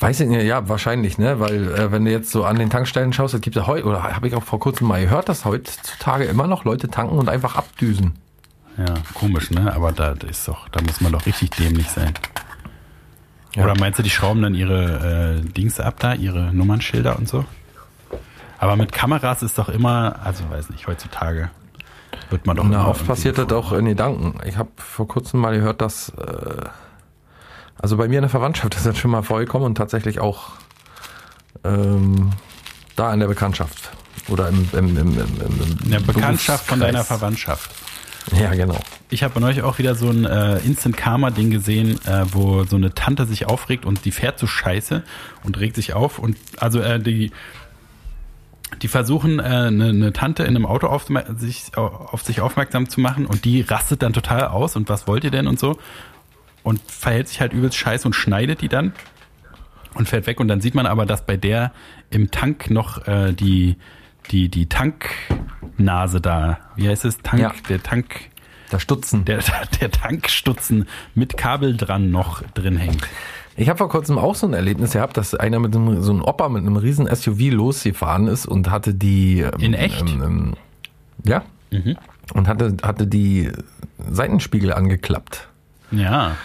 Weiß ich nicht, ja, wahrscheinlich, ne? Weil äh, wenn du jetzt so an den Tankstellen schaust, es gibt ja heute, oder habe ich auch vor kurzem mal gehört, dass heutzutage immer noch Leute tanken und einfach abdüsen. Ja, komisch, ne? Aber da ist doch, da muss man doch richtig dämlich sein. Ja. Oder meinst du, die schrauben dann ihre äh, Dings ab da, ihre Nummernschilder und so? Aber mit Kameras ist doch immer, also weiß nicht, heutzutage wird man doch Na, oft passiert das auch in Gedanken. Ich habe vor kurzem mal gehört, dass äh, also bei mir in der Verwandtschaft ist das schon mal vorgekommen und tatsächlich auch ähm, da in der Bekanntschaft oder im, im, im, im, in der Bekanntschaft von deiner Verwandtschaft. Ja, genau. Ich habe neulich auch wieder so ein äh, Instant Karma Ding gesehen, äh, wo so eine Tante sich aufregt und die fährt so scheiße und regt sich auf und also äh, die die versuchen, äh, eine, eine Tante in einem Auto auf sich, auf sich aufmerksam zu machen und die rastet dann total aus und was wollt ihr denn und so und verhält sich halt übelst scheiße und schneidet die dann und fährt weg und dann sieht man aber, dass bei der im Tank noch äh, die die die Tanknase da, wie heißt es, Tank, ja. der Tank der Stutzen. Der, der Tankstutzen mit Kabel dran noch drin hängt. Ich habe vor kurzem auch so ein Erlebnis gehabt, dass einer mit einem, so einem Opa mit einem riesen SUV losgefahren ist und hatte die... Ähm, In echt? Ähm, ähm, ja. Mhm. Und hatte, hatte die Seitenspiegel angeklappt. Ja.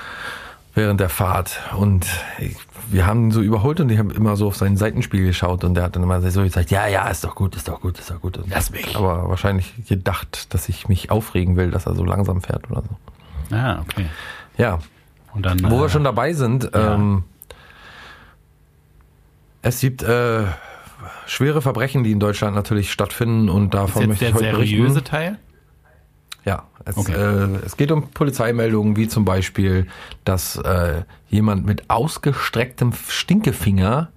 Während der Fahrt. Und ich, wir haben ihn so überholt und ich habe immer so auf seinen Seitenspiegel geschaut und der hat dann immer so gesagt, ja, ja, ist doch gut, ist doch gut, ist doch gut. Und Lass mich. Aber wahrscheinlich gedacht, dass ich mich aufregen will, dass er so langsam fährt oder so. Ah, okay. Ja. Und dann, Wo äh, wir schon dabei sind, ja. ähm, es gibt äh, schwere Verbrechen, die in Deutschland natürlich stattfinden und davon möchte ich heute der seriöse berichten. Teil? Ja, es, okay. äh, es geht um Polizeimeldungen, wie zum Beispiel, dass äh, jemand mit ausgestrecktem Stinkefinger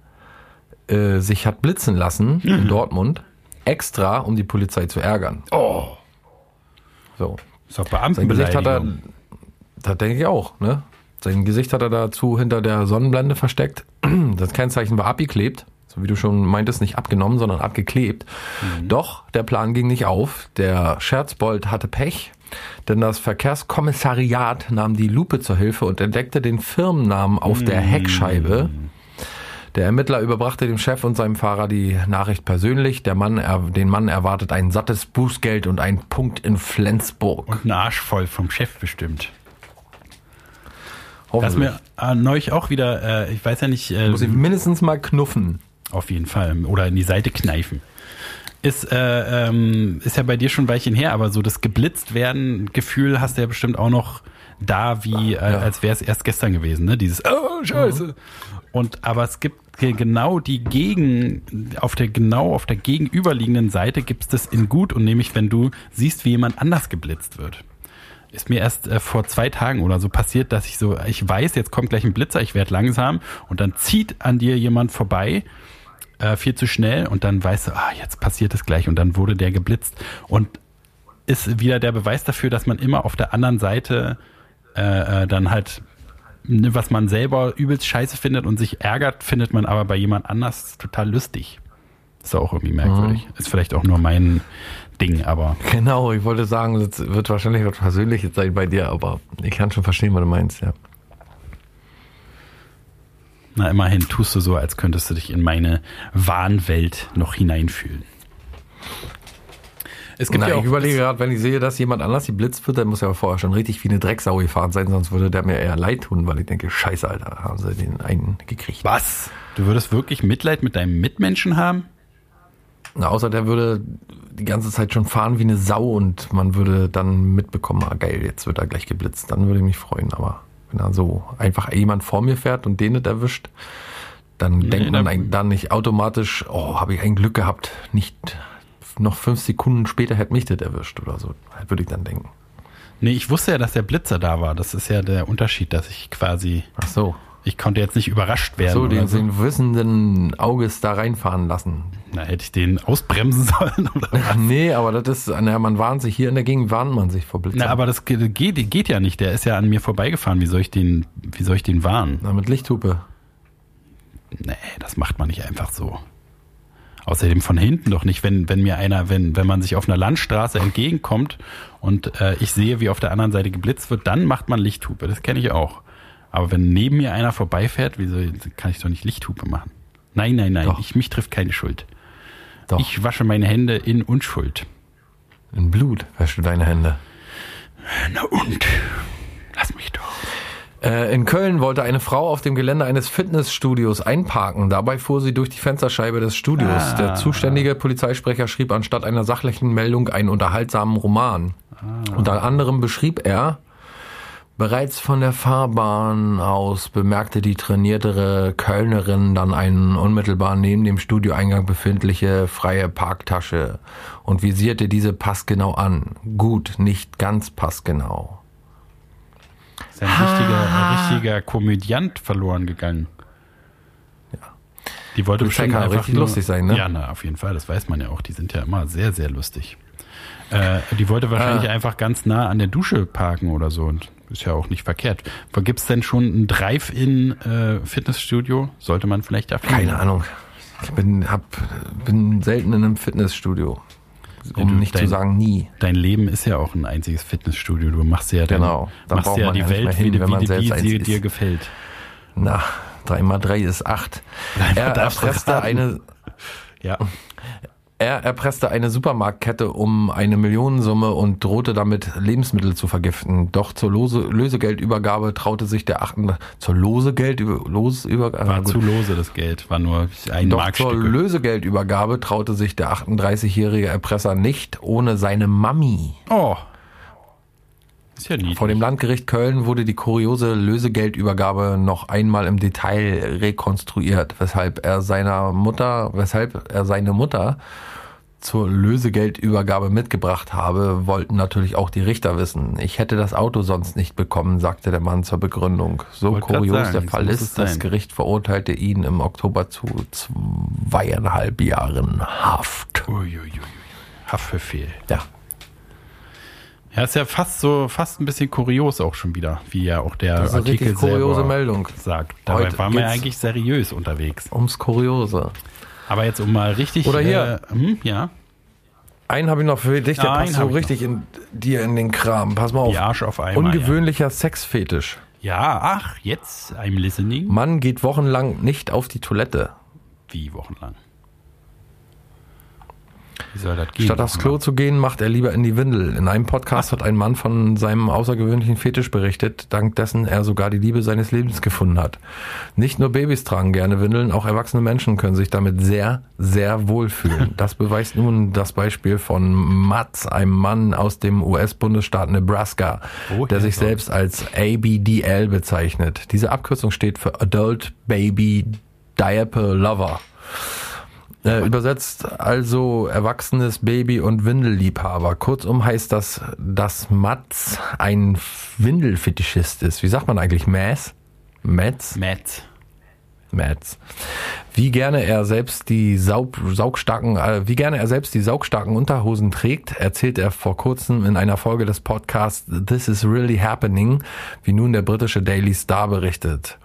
äh, sich hat blitzen lassen mhm. in Dortmund, extra, um die Polizei zu ärgern. Oh. So. Ist doch Sein Gesicht hat er, das denke ich auch, ne? Sein Gesicht hat er dazu hinter der Sonnenblende versteckt. Das Kennzeichen war abgeklebt wie du schon meintest, nicht abgenommen, sondern abgeklebt. Mhm. Doch der Plan ging nicht auf. Der Scherzbold hatte Pech, denn das Verkehrskommissariat nahm die Lupe zur Hilfe und entdeckte den Firmennamen auf mhm. der Heckscheibe. Der Ermittler überbrachte dem Chef und seinem Fahrer die Nachricht persönlich. Der Mann, den Mann erwartet ein sattes Bußgeld und ein Punkt in Flensburg. Und ein Arsch voll vom Chef bestimmt. Das ist mir äh, neulich auch wieder, äh, ich weiß ja nicht. Äh, Muss ich mindestens mal knuffen. Auf jeden Fall. Oder in die Seite kneifen. Ist, äh, ähm, ist ja bei dir schon ein Weilchen her, aber so das geblitzt werden Gefühl hast du ja bestimmt auch noch da, wie äh, ja. als wäre es erst gestern gewesen, ne? Dieses Oh, Scheiße. Mhm. Und aber es gibt genau die Gegen, auf der genau auf der gegenüberliegenden Seite gibt es das in gut und nämlich wenn du siehst, wie jemand anders geblitzt wird ist mir erst äh, vor zwei Tagen oder so passiert, dass ich so, ich weiß, jetzt kommt gleich ein Blitzer, ich werde langsam und dann zieht an dir jemand vorbei äh, viel zu schnell und dann weißt du, ah, jetzt passiert es gleich und dann wurde der geblitzt und ist wieder der Beweis dafür, dass man immer auf der anderen Seite äh, äh, dann halt ne, was man selber übelst scheiße findet und sich ärgert, findet man aber bei jemand anders total lustig. Ist auch irgendwie merkwürdig. Mhm. Ist vielleicht auch nur mein Ding, aber. Genau, ich wollte sagen, das wird wahrscheinlich was Persönliches sein bei dir, aber ich kann schon verstehen, was du meinst, ja. Na, immerhin tust du so, als könntest du dich in meine Wahnwelt noch hineinfühlen. Es gibt Na, ja auch, ich überlege gerade, wenn ich sehe, dass jemand anders geblitzt wird, dann muss er ja vorher schon richtig wie eine Drecksau gefahren sein, sonst würde der mir eher leid tun, weil ich denke, scheiße, Alter, haben sie den einen gekriegt. Was? Du würdest wirklich Mitleid mit deinem Mitmenschen haben? Na, außer der würde die ganze Zeit schon fahren wie eine Sau und man würde dann mitbekommen, ah geil, jetzt wird er gleich geblitzt. Dann würde ich mich freuen, aber wenn da so einfach jemand vor mir fährt und den nicht erwischt, dann nee, denkt man dann nicht automatisch, oh, habe ich ein Glück gehabt, nicht noch fünf Sekunden später hätte mich das erwischt oder so, würde ich dann denken. Nee, ich wusste ja, dass der Blitzer da war. Das ist ja der Unterschied, dass ich quasi. Ach so. Ich konnte jetzt nicht überrascht werden. So, den, so. den wissenden Auges da reinfahren lassen. Na, hätte ich den ausbremsen sollen oder was? Nee, aber das ist, naja, man warnt sich, hier in der Gegend warnt man sich vor Blitzern. Na, aber das geht, geht, geht ja nicht. Der ist ja an mir vorbeigefahren. Wie soll ich den, wie soll ich den warnen? Na, mit Lichthupe. Nee, das macht man nicht einfach so. Außerdem von hinten doch nicht, wenn, wenn mir einer, wenn, wenn man sich auf einer Landstraße entgegenkommt und äh, ich sehe, wie auf der anderen Seite geblitzt wird, dann macht man Lichthupe. Das kenne ich auch. Aber wenn neben mir einer vorbeifährt, wieso kann ich doch nicht Lichthupe machen? Nein, nein, nein, Doch. ich, mich trifft keine Schuld. Doch. Ich wasche meine Hände in Unschuld. In Blut wäschst du deine Hände. Na und? Lass mich doch. Äh, in Köln wollte eine Frau auf dem Gelände eines Fitnessstudios einparken. Dabei fuhr sie durch die Fensterscheibe des Studios. Ah. Der zuständige Polizeisprecher schrieb anstatt einer sachlichen Meldung einen unterhaltsamen Roman. Unter anderem beschrieb er, bereits von der Fahrbahn aus bemerkte die trainiertere Kölnerin dann einen unmittelbar neben dem Studioeingang befindliche freie Parktasche und visierte diese passgenau an. Gut, nicht ganz passgenau. Ist ein richtiger, richtiger Komödiant verloren gegangen. Ja. Die wollte bestimmt kann auch einfach richtig nur, lustig sein, ne? Ja, na, auf jeden Fall, das weiß man ja auch. Die sind ja immer sehr, sehr lustig. Äh, die wollte wahrscheinlich Ah. einfach ganz nah an der Dusche parken oder so. Und ist ja auch nicht verkehrt. Gibt es denn schon ein Drive-In-Fitnessstudio? Sollte man vielleicht dafür. Keine Ahnung. Ich bin, hab, bin selten in einem Fitnessstudio. Um du- nicht zu dein- sagen nie. Dein Leben ist ja auch ein einziges Fitnessstudio. Du machst ja, dein, Genau. Da machst ja man die Welt, hin, wie, wenn man wie, wie sie dir gefällt. Na, drei mal drei ist acht. Er raten. eine, Ja. er erpresste eine Supermarktkette um eine Millionensumme und drohte damit, Lebensmittel zu vergiften. Doch zur Lose, Lösegeldübergabe traute sich der achten, zur Losegeldüber, Losübergabe, War zu lose das Geld. War nur ein Doch zur Markstück. Lösegeldübergabe traute sich der 38-jährige Erpresser nicht ohne seine Mami. Oh. Ist ja niedlich. Vor dem Landgericht Köln wurde die kuriose Lösegeldübergabe noch einmal im Detail rekonstruiert, weshalb er seiner Mutter, weshalb er seine Mutter zur Lösegeldübergabe mitgebracht habe, wollten natürlich auch die Richter wissen. Ich hätte das Auto sonst nicht bekommen, sagte der Mann zur Begründung. So kurios sagen, der Fall ist, das. Gericht verurteilte ihn im Oktober zu zweieinhalb Jahren Haft. Uiuiui. Haftbefehl. Ja. Ja, ist ja fast so, fast ein bisschen kurios auch schon wieder, wie ja auch der Das ist eine Artikel richtig kuriose selber Meldung. sagt. Dabei Heute waren wir geht's- eigentlich seriös unterwegs. Ums Kuriose. Aber jetzt um mal richtig. Oder hier. Äh, hm, ja, Einen habe ich noch für dich, der Ja, einen passt so richtig in dir in den Kram. Pass mal auf. die Arsch auf einmal. Ungewöhnlicher Sexfetisch. Ja. ja, ach, jetzt I'm listening. Mann geht wochenlang nicht auf die Toilette. Wie wochenlang? Wie soll das gehen? Statt aufs Klo zu gehen, macht er lieber in die Windel. In einem Podcast hat ein Mann von seinem außergewöhnlichen Fetisch berichtet, dank dessen er sogar die Liebe seines Lebens gefunden hat. Nicht nur Babys tragen gerne Windeln, auch erwachsene Menschen können sich damit sehr, sehr wohlfühlen. Das beweist nun das Beispiel von Mats, einem Mann aus dem US-Bundesstaat Nebraska, Woher der sich selbst als ABDL bezeichnet. Diese Abkürzung steht für Adult Baby Diaper Lover. Äh, übersetzt also erwachsenes Baby- und Windelliebhaber. Kurzum heißt das, dass Mats ein Windelfetischist ist. Wie sagt man eigentlich Mass? Mats? Mats. Wie gerne er selbst die Saug, saugstarken, äh, wie gerne er selbst die saugstarken Unterhosen trägt, erzählt er vor kurzem in einer Folge des Podcasts This is Really Happening, wie nun der britische Daily Star berichtet.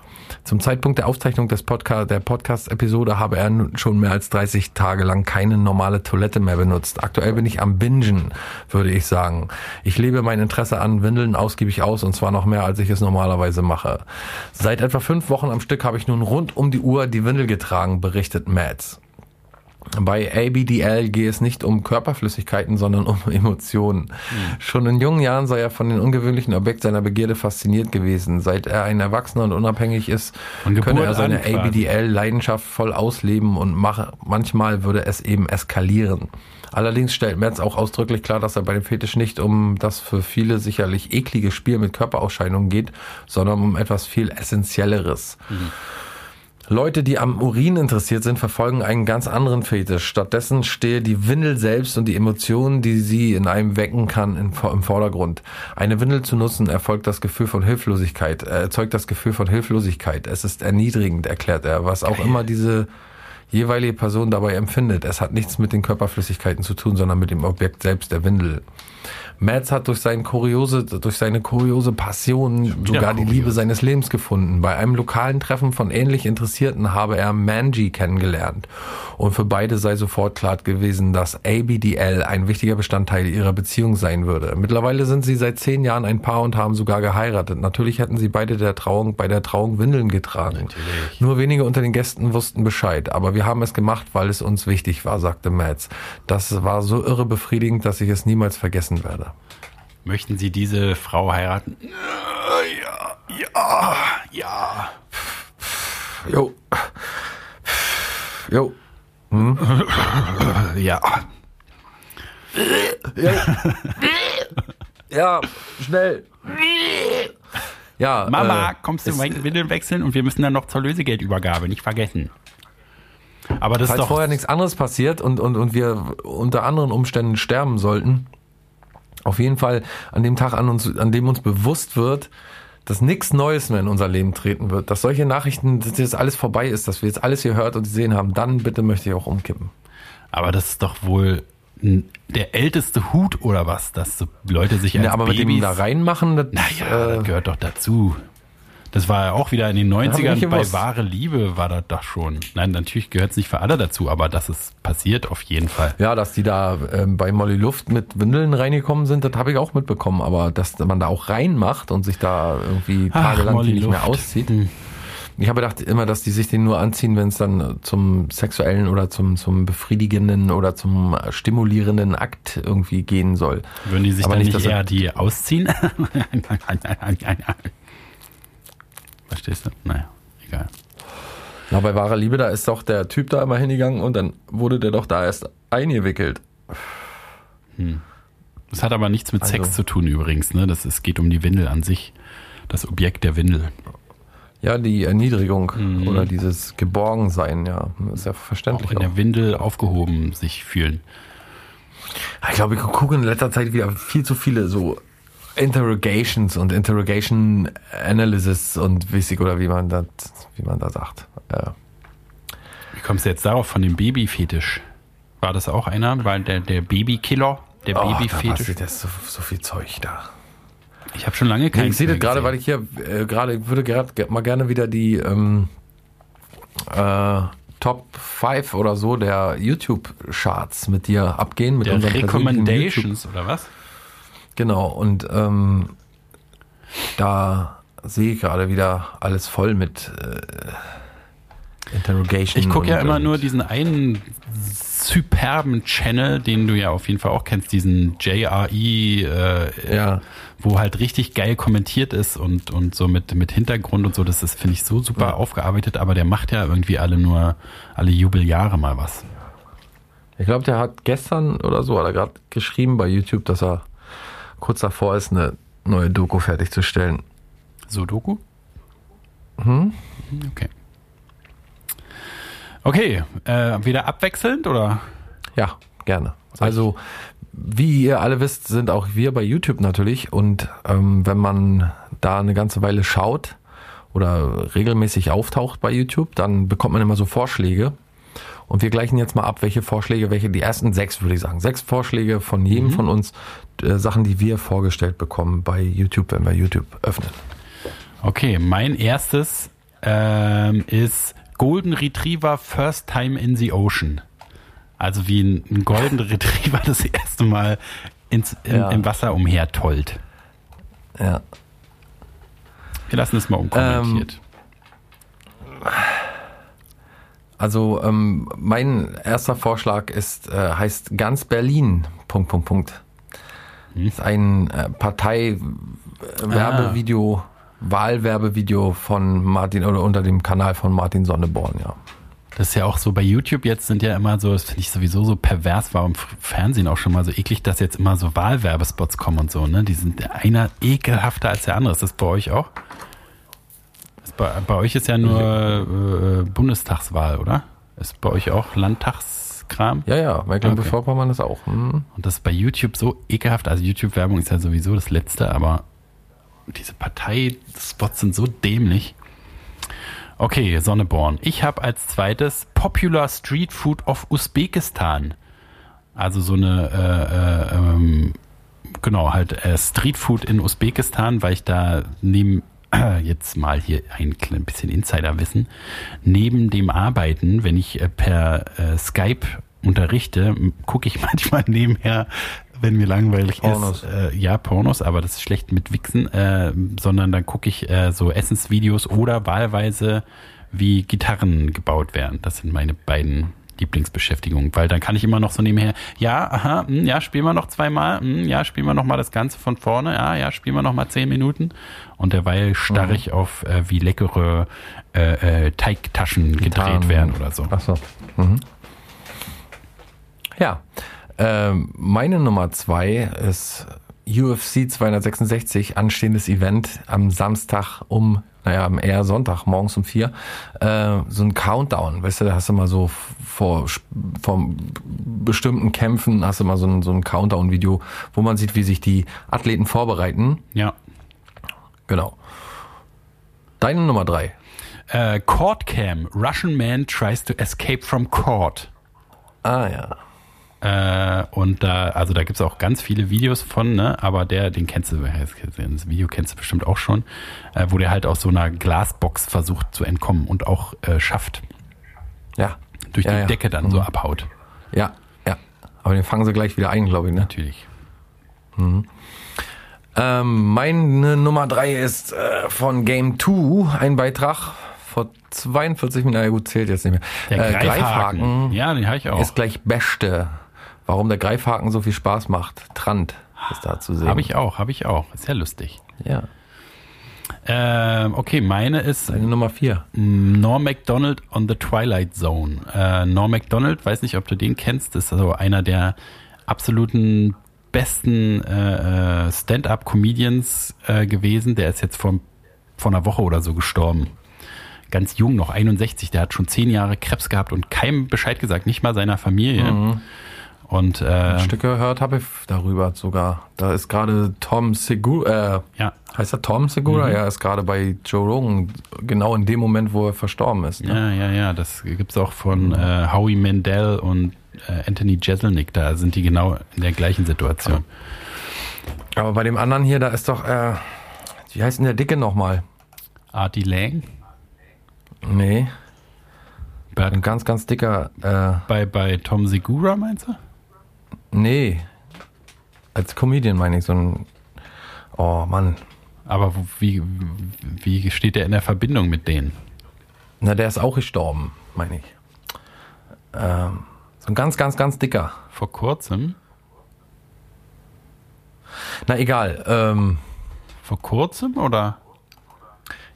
Zum Zeitpunkt der Aufzeichnung des Podcast, der Podcast-Episode habe er schon mehr als 30 Tage lang keine normale Toilette mehr benutzt. Aktuell bin ich am Bingen, würde ich sagen. Ich lebe mein Interesse an Windeln ausgiebig aus und zwar noch mehr, als ich es normalerweise mache. Seit etwa fünf Wochen am Stück habe ich nun rund um die Uhr die Windel getragen, berichtet Mads. Bei ABDL gehe es nicht um Körperflüssigkeiten, sondern um Emotionen. Schon in jungen Jahren sei er von den ungewöhnlichen Objekt seiner Begierde fasziniert gewesen. Seit er ein Erwachsener und unabhängig ist, könne er seine. ABDL-Leidenschaft voll ausleben und mache, manchmal würde es eben eskalieren. Allerdings stellt Metz auch ausdrücklich klar, dass er bei dem Fetisch nicht um das für viele sicherlich eklige Spiel mit Körperausscheidungen geht, sondern um etwas viel Essentielleres. Leute, die am Urin interessiert sind, verfolgen einen ganz anderen Fetisch. Stattdessen stehe die Windel selbst und die Emotionen, die sie in einem wecken kann, im Vordergrund. Eine Windel zu nutzen erfolgt das Gefühl von Hilflosigkeit, äh, erzeugt das Gefühl von Hilflosigkeit. Es ist erniedrigend, erklärt er, was auch immer diese jeweilige Person dabei empfindet. Es hat nichts mit den Körperflüssigkeiten zu tun, sondern mit dem Objekt selbst, der Windel. Mads hat durch, sein kuriose, durch seine kuriose Passion sogar die Liebe seines Lebens gefunden. Bei einem lokalen Treffen von ähnlich Interessierten habe er Manji kennengelernt. Und für beide sei sofort klar gewesen, dass ABDL ein wichtiger Bestandteil ihrer Beziehung sein würde. Mittlerweile sind sie seit zehn Jahren ein Paar und haben sogar geheiratet. Natürlich hätten sie beide der Trauung, bei der Trauung Windeln getragen. Natürlich. Nur wenige unter den Gästen wussten Bescheid. Aber wir haben es gemacht, weil es uns wichtig war, sagte Mads. Das war so irre befriedigend, dass ich es niemals vergessen werde. Möchten Sie diese Frau heiraten? Ja, ja, ja. Jo. Jo. Hm? Ja. Ja, schnell. Ja, Mama, äh, kommst du mal Windeln wechseln und wir müssen dann noch zur Lösegeldübergabe, nicht vergessen. Aber das falls ist doch vorher nichts anderes passiert und, und, und wir unter anderen Umständen sterben sollten, auf jeden Fall an dem Tag, an, uns, an dem uns bewusst wird, dass nichts Neues mehr in unser Leben treten wird, dass solche Nachrichten, dass jetzt alles vorbei ist, dass wir jetzt alles hier hört und gesehen haben, dann bitte möchte ich auch umkippen. Aber das ist doch wohl der älteste Hut oder was, dass Leute sich als ja, aber Babys, mit dem da reinmachen, das, naja, äh, das gehört doch dazu. Das war ja auch wieder in den 90ern bei Wahre Liebe war das doch schon. Nein, natürlich gehört es nicht für alle dazu, aber das ist passiert auf jeden Fall. Ja, dass die da ähm, bei Molly Luft mit Windeln reingekommen sind, das habe ich auch mitbekommen. Aber dass man da auch reinmacht und sich da irgendwie tagelang Molly nicht mehr auszieht. Hm. Ich habe gedacht immer, dass die sich den nur anziehen, wenn es dann zum sexuellen oder zum, zum befriedigenden oder zum stimulierenden Akt irgendwie gehen soll. Würden die sich Aber dann nicht, nicht er- eher die ausziehen? Verstehst du? Naja, egal. Na, bei wahrer Liebe, da ist doch der Typ da immer hingegangen und dann wurde der doch da erst eingewickelt. Das hat aber nichts mit Also- Sex zu tun übrigens, ne? Das ist, geht um die Windel an sich. Das Objekt der Windel. Ja, die Erniedrigung oder dieses Geborgensein, ja, ist ja Auch verständlich. in Auch der Windel aufgehoben sich fühlen. Ich glaube, ich gucke in letzter Zeit wieder viel zu viele so Interrogations und Interrogation Analysis und wissig oder wie man das, wie man da sagt. Ja. Wie kommst du jetzt darauf von dem Babyfetisch? War das auch einer? Weil der, der Babykiller, der Oh, da Babyfetisch? passiert ja so, so viel Zeug da. Ich habe schon lange Nee, keinen ich sehe das gerade, weil ich hier äh, gerade, ich würde gerade ge- mal gerne wieder die ähm, äh, Top 5 oder so der YouTube-Charts mit dir abgehen. Mit der Recommendations oder was? Genau, und ähm, da sehe ich gerade wieder alles voll mit äh, Interrogation. Ich gucke ja immer und- nur diesen einen superben Channel, den du ja auf jeden Fall auch kennst, diesen JRE, äh, Ja. wo halt richtig geil kommentiert ist und, und so mit, mit Hintergrund und so. Das ist, finde ich, so super Ja. aufgearbeitet, aber der macht ja irgendwie alle nur, alle Jubeljahre mal was. Ich glaube, der hat gestern oder so, hat er gerade geschrieben bei YouTube, dass er kurz davor ist, eine neue Doku fertigzustellen. Sudoku? Mhm. Okay. Okay, äh, wieder abwechselnd oder? Ja, gerne. Also, wie ihr alle wisst, sind auch wir bei YouTube natürlich. Und ähm, wenn man da eine ganze Weile schaut oder regelmäßig auftaucht bei YouTube, dann bekommt man immer so Vorschläge. Und wir gleichen jetzt mal ab, welche Vorschläge, welche die ersten sechs, würde ich sagen. Sechs Vorschläge von jedem von uns, äh, Sachen, die wir vorgestellt bekommen bei YouTube, wenn wir YouTube öffnen. Okay, mein erstes ähm, ist Golden Retriever First Time in the Ocean. Also wie ein, ein Golden Retriever das erste Mal ins, im, Ja. im Wasser umhertollt. Ja. Wir lassen es mal unkommentiert. Also ähm, mein erster Vorschlag ist äh, heißt ganz Berlin. Punkt Punkt Punkt. Ist ein äh, Partei-Werbevideo, Wahlwerbevideo von Martin oder unter dem Kanal von Martin Sonneborn. Ja. Das ist ja auch so bei YouTube jetzt sind ja immer so, das finde ich sowieso so pervers, war im Fernsehen auch schon mal so eklig, dass jetzt immer so Wahlwerbespots kommen und so, ne? Die sind einer ekelhafter als der andere. Ist das bei euch auch? Bei, bei euch ist ja nur äh, Bundestagswahl, oder? Ist bei euch auch Landtagskram? Ja, ja, Mecklenburg-Vorpommern ist auch. Hm. Und das ist bei YouTube so ekelhaft. Also YouTube-Werbung ist ja sowieso das Letzte, aber diese Parteispots sind so dämlich. Okay, Sonneborn. Ich habe als zweites Popular Street Food of Usbekistan. Also so eine, äh, äh, ähm, genau, halt äh, Street Food in Usbekistan, weil ich da neben, jetzt mal hier ein klein bisschen Insiderwissen, neben dem Arbeiten, wenn ich äh, per äh, Skype unterrichte, gucke ich manchmal nebenher wenn mir langweilig Pornos. ist. Äh, ja, Pornos, aber das ist schlecht mit Wichsen, äh, sondern dann gucke ich äh, so Essensvideos oder wahlweise wie Gitarren gebaut werden. Das sind meine beiden Lieblingsbeschäftigung, weil dann kann ich immer noch so nebenher, ja, aha, mh, hm, ja, spielen wir noch zweimal, mh, hm, ja, spielen wir noch mal das Ganze von vorne, ja, ja, spielen wir noch mal zehn Minuten und derweil starre mhm. ich auf, äh, wie leckere äh, äh, Teigtaschen Gitarren. gedreht werden oder so. Ach so. Mhm. Ja, ähm, meine Nummer zwei ist UFC 266, anstehendes Event am Samstag um naja, eher Sonntag, morgens um vier, äh, so ein Countdown, weißt du, da hast du mal so vor, vor bestimmten Kämpfen, hast du mal so ein, so ein Countdown-Video, wo man sieht, wie sich die Athleten vorbereiten. Ja. Genau. Deine Nummer drei. Äh, Court Cam. Russian man tries to escape from court. Ah ja. Äh, und da, also da gibt's auch ganz viele Videos von, ne? aber der, den kennst du, das Video kennst du bestimmt auch schon, äh, wo der halt aus so einer Glasbox versucht zu entkommen und auch äh, schafft. Ja. Durch ja, die ja. Decke dann mhm. so abhaut. Ja, ja. Aber den fangen sie gleich wieder ein, glaube ich, ne? Natürlich. Mhm. Ähm, meine Nummer drei ist äh, von Game 2, ein Beitrag vor 42 Minuten, na gut, zählt jetzt nicht mehr. Der äh, Greifhaken. Greifhaken. Ja, den habe ich auch. Ist gleich Beste. Warum der Greifhaken so viel Spaß macht. Trant ist da zu sehen. Habe ich auch, habe ich auch. Sehr lustig. Ja. Ähm, okay, meine ist Deine Nummer vier. Norm MacDonald on the Twilight Zone. Äh, Norm MacDonald, weiß nicht, ob du den kennst, ist also einer der absoluten besten äh, äh, Stand-up-Comedians äh, gewesen. Der ist jetzt vor, vor einer Woche oder so gestorben. Ganz jung, noch 61. Der hat schon zehn Jahre Krebs gehabt und keinem Bescheid gesagt, nicht mal seiner Familie. Mhm. Und äh, Stücke gehört habe ich darüber sogar. Da ist gerade Tom Segura, äh, ja. heißt er Tom Segura? Mhm. Ja, ist gerade bei Joe Rogan, genau in dem Moment, wo er verstorben ist. Ne? Ja, ja, ja. Das gibt's auch von äh, Howie Mandel und äh, Anthony Jeselnik. Da sind die genau in der gleichen Situation. Aber bei dem anderen hier, da ist doch, äh, wie heißt denn der Dicke nochmal? Artie Lang? Nee. Ein ganz, ganz dicker. Äh, bei, bei Tom Segura meinst du? Nee. Als Comedian meine ich so ein. Oh Mann. Aber wie, wie steht der in der Verbindung mit denen? Na, der ist auch gestorben, meine ich. Ähm, so ein ganz, ganz, ganz dicker. Vor kurzem? Na egal. Ähm, Vor kurzem oder?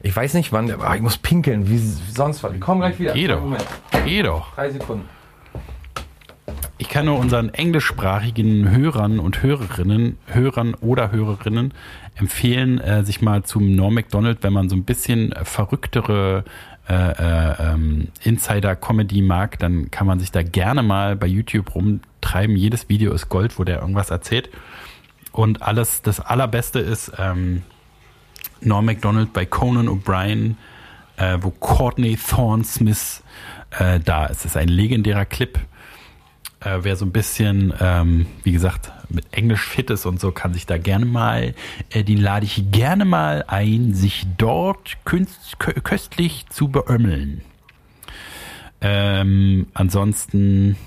Ich weiß nicht wann. Aber ich muss pinkeln, wie sonst was. Wir kommen gleich wieder. Geh doch. Geh doch. Drei Sekunden. Kann nur unseren englischsprachigen Hörern und Hörerinnen, Hörern oder Hörerinnen empfehlen, äh, sich mal zum Norm MacDonald, wenn man so ein bisschen verrücktere äh, äh, ähm, Insider-Comedy mag, dann kann man sich da gerne mal bei YouTube rumtreiben. Jedes Video ist Gold, wo der irgendwas erzählt. Und alles, das Allerbeste ist ähm, Norm MacDonald bei Conan O'Brien, äh, wo Courtney Thorne Smith äh, da ist. Es ist ein legendärer Clip äh, wer so ein bisschen, ähm, wie gesagt, mit Englisch fit ist und so, kann sich da gerne mal, äh, den lade ich gerne mal ein, sich dort künst, köstlich zu beömmeln. Ähm, ansonsten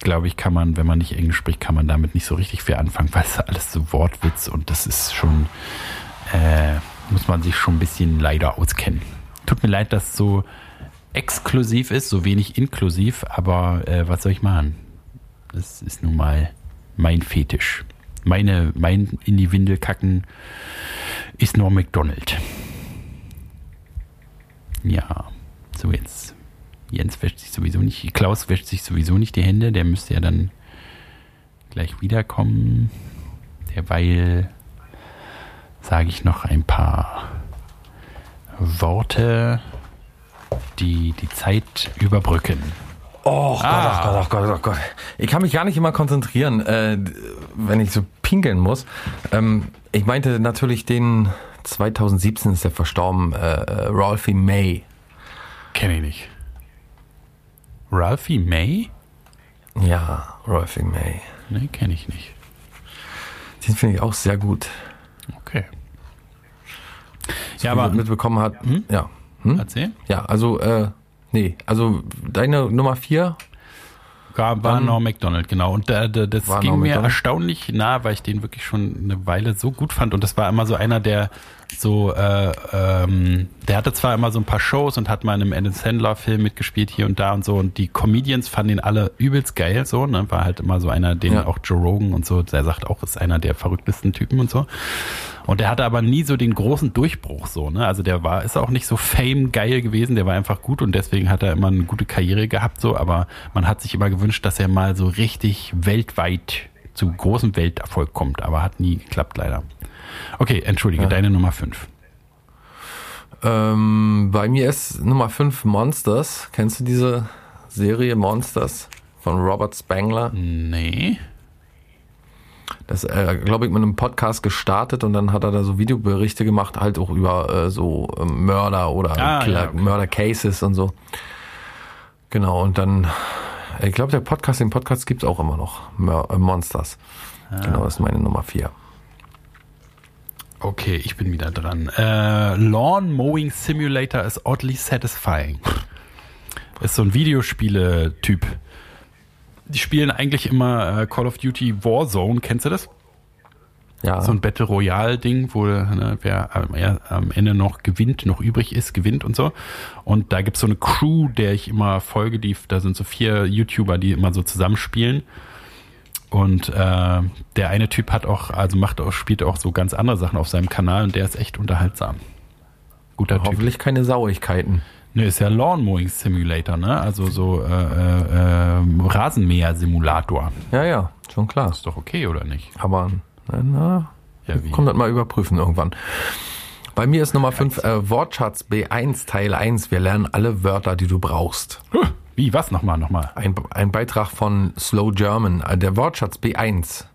glaube ich, kann man, wenn man nicht Englisch spricht, kann man damit nicht so richtig viel anfangen, weil es alles so Wortwitz und das ist schon, äh, muss man sich schon ein bisschen leider auskennen. Tut mir leid, dass so exklusiv ist, so wenig inklusiv, aber äh, was soll ich machen? Das ist nun mal mein Fetisch. Meine, mein in die Windel kacken ist nur McDonald. Ja, so jetzt. Jens wäscht sich sowieso nicht, Klaus wäscht sich sowieso nicht die Hände, der müsste ja dann gleich wiederkommen. Derweil sage ich noch ein paar Worte, die die Zeit überbrücken. Oh, Ah. Gott, oh Gott, oh Gott, oh Gott. Ich kann mich gar nicht immer konzentrieren, äh, wenn ich so pinkeln muss. Ähm, ich meinte natürlich den 2017 ist der verstorben, äh, Ralphie May. Kenne ich nicht. Ralphie May? Ja, Ralphie May. Nee, kenne ich nicht. Den finde ich auch sehr gut. Okay. Wie Ja, aber mitbekommen hat. Ja. Hm? erzähl. Ja, also, äh, nee, also deine Nummer vier. War, war Norm MacDonald, genau. Und äh, d- das ging mir Macdonald. erstaunlich nah, weil ich den wirklich schon eine Weile so gut fand. Und das war immer so einer, der so, äh, ähm, der hatte zwar immer so ein paar Shows und hat mal in einem Adam Sandler-Film mitgespielt hier und da und so. Und die Comedians fanden ihn alle übelst geil, so, ne? War halt immer so einer, den Ja. auch Joe Rogan und so, der sagt auch, ist einer der verrücktesten Typen und so. Und der hatte aber nie so den großen Durchbruch so, ne? Also der war, ist auch nicht so fame geil gewesen, der war einfach gut und deswegen hat er immer eine gute Karriere gehabt, so, aber man hat sich immer gewünscht, dass er mal so richtig weltweit zu großem Welterfolg kommt, aber hat nie geklappt leider. Okay, entschuldige, deine Nummer 5. Ähm, bei mir ist Nummer fünf Monsters. Kennst du diese Serie Monsters von Robert Spangler? Nee. Das, äh, glaube ich, mit einem Podcast gestartet und dann hat er da so Videoberichte gemacht, halt auch über äh, so äh, Mörder oder Ah, Killer, ja, okay. Mörder-Cases und so. Genau, und dann, ich glaube, der Podcast, den Podcast gibt's auch immer noch. Mör äh, Monsters. Ah. Genau, das ist meine Nummer vier. Okay, ich bin wieder dran. Äh, Lawn Mowing Simulator is oddly satisfying. Ist so ein Videospiele-Typ. Die spielen eigentlich immer äh, Call of Duty Warzone, kennst du das? Ja, So ein Battle Royale-Ding, wo ne, wer am, ja, am Ende noch gewinnt, noch übrig ist, gewinnt und so. Und da gibt's so eine Crew, der ich immer folge, die, da sind so vier YouTuber, die immer so zusammenspielen. Und äh, der eine Typ hat auch, also macht auch, spielt auch so ganz andere Sachen auf seinem Kanal und der ist echt unterhaltsam. Guter Typ. hoffentlich keine Sauigkeiten. Ne, ist ja Lawn Mowing Simulator, ne? Also so äh, äh, äh, Rasenmäher-Simulator. Ja, ja, schon klar. Ist doch okay, oder nicht? Aber, na, na Ja, kommt das mal überprüfen irgendwann. Bei mir ist Nummer 5 äh, Wortschatz B1 Teil 1. Wir lernen alle Wörter, die du brauchst. Huh, Wie, was nochmal, nochmal? Ein, ein Beitrag von Slow German, äh, der Wortschatz B1.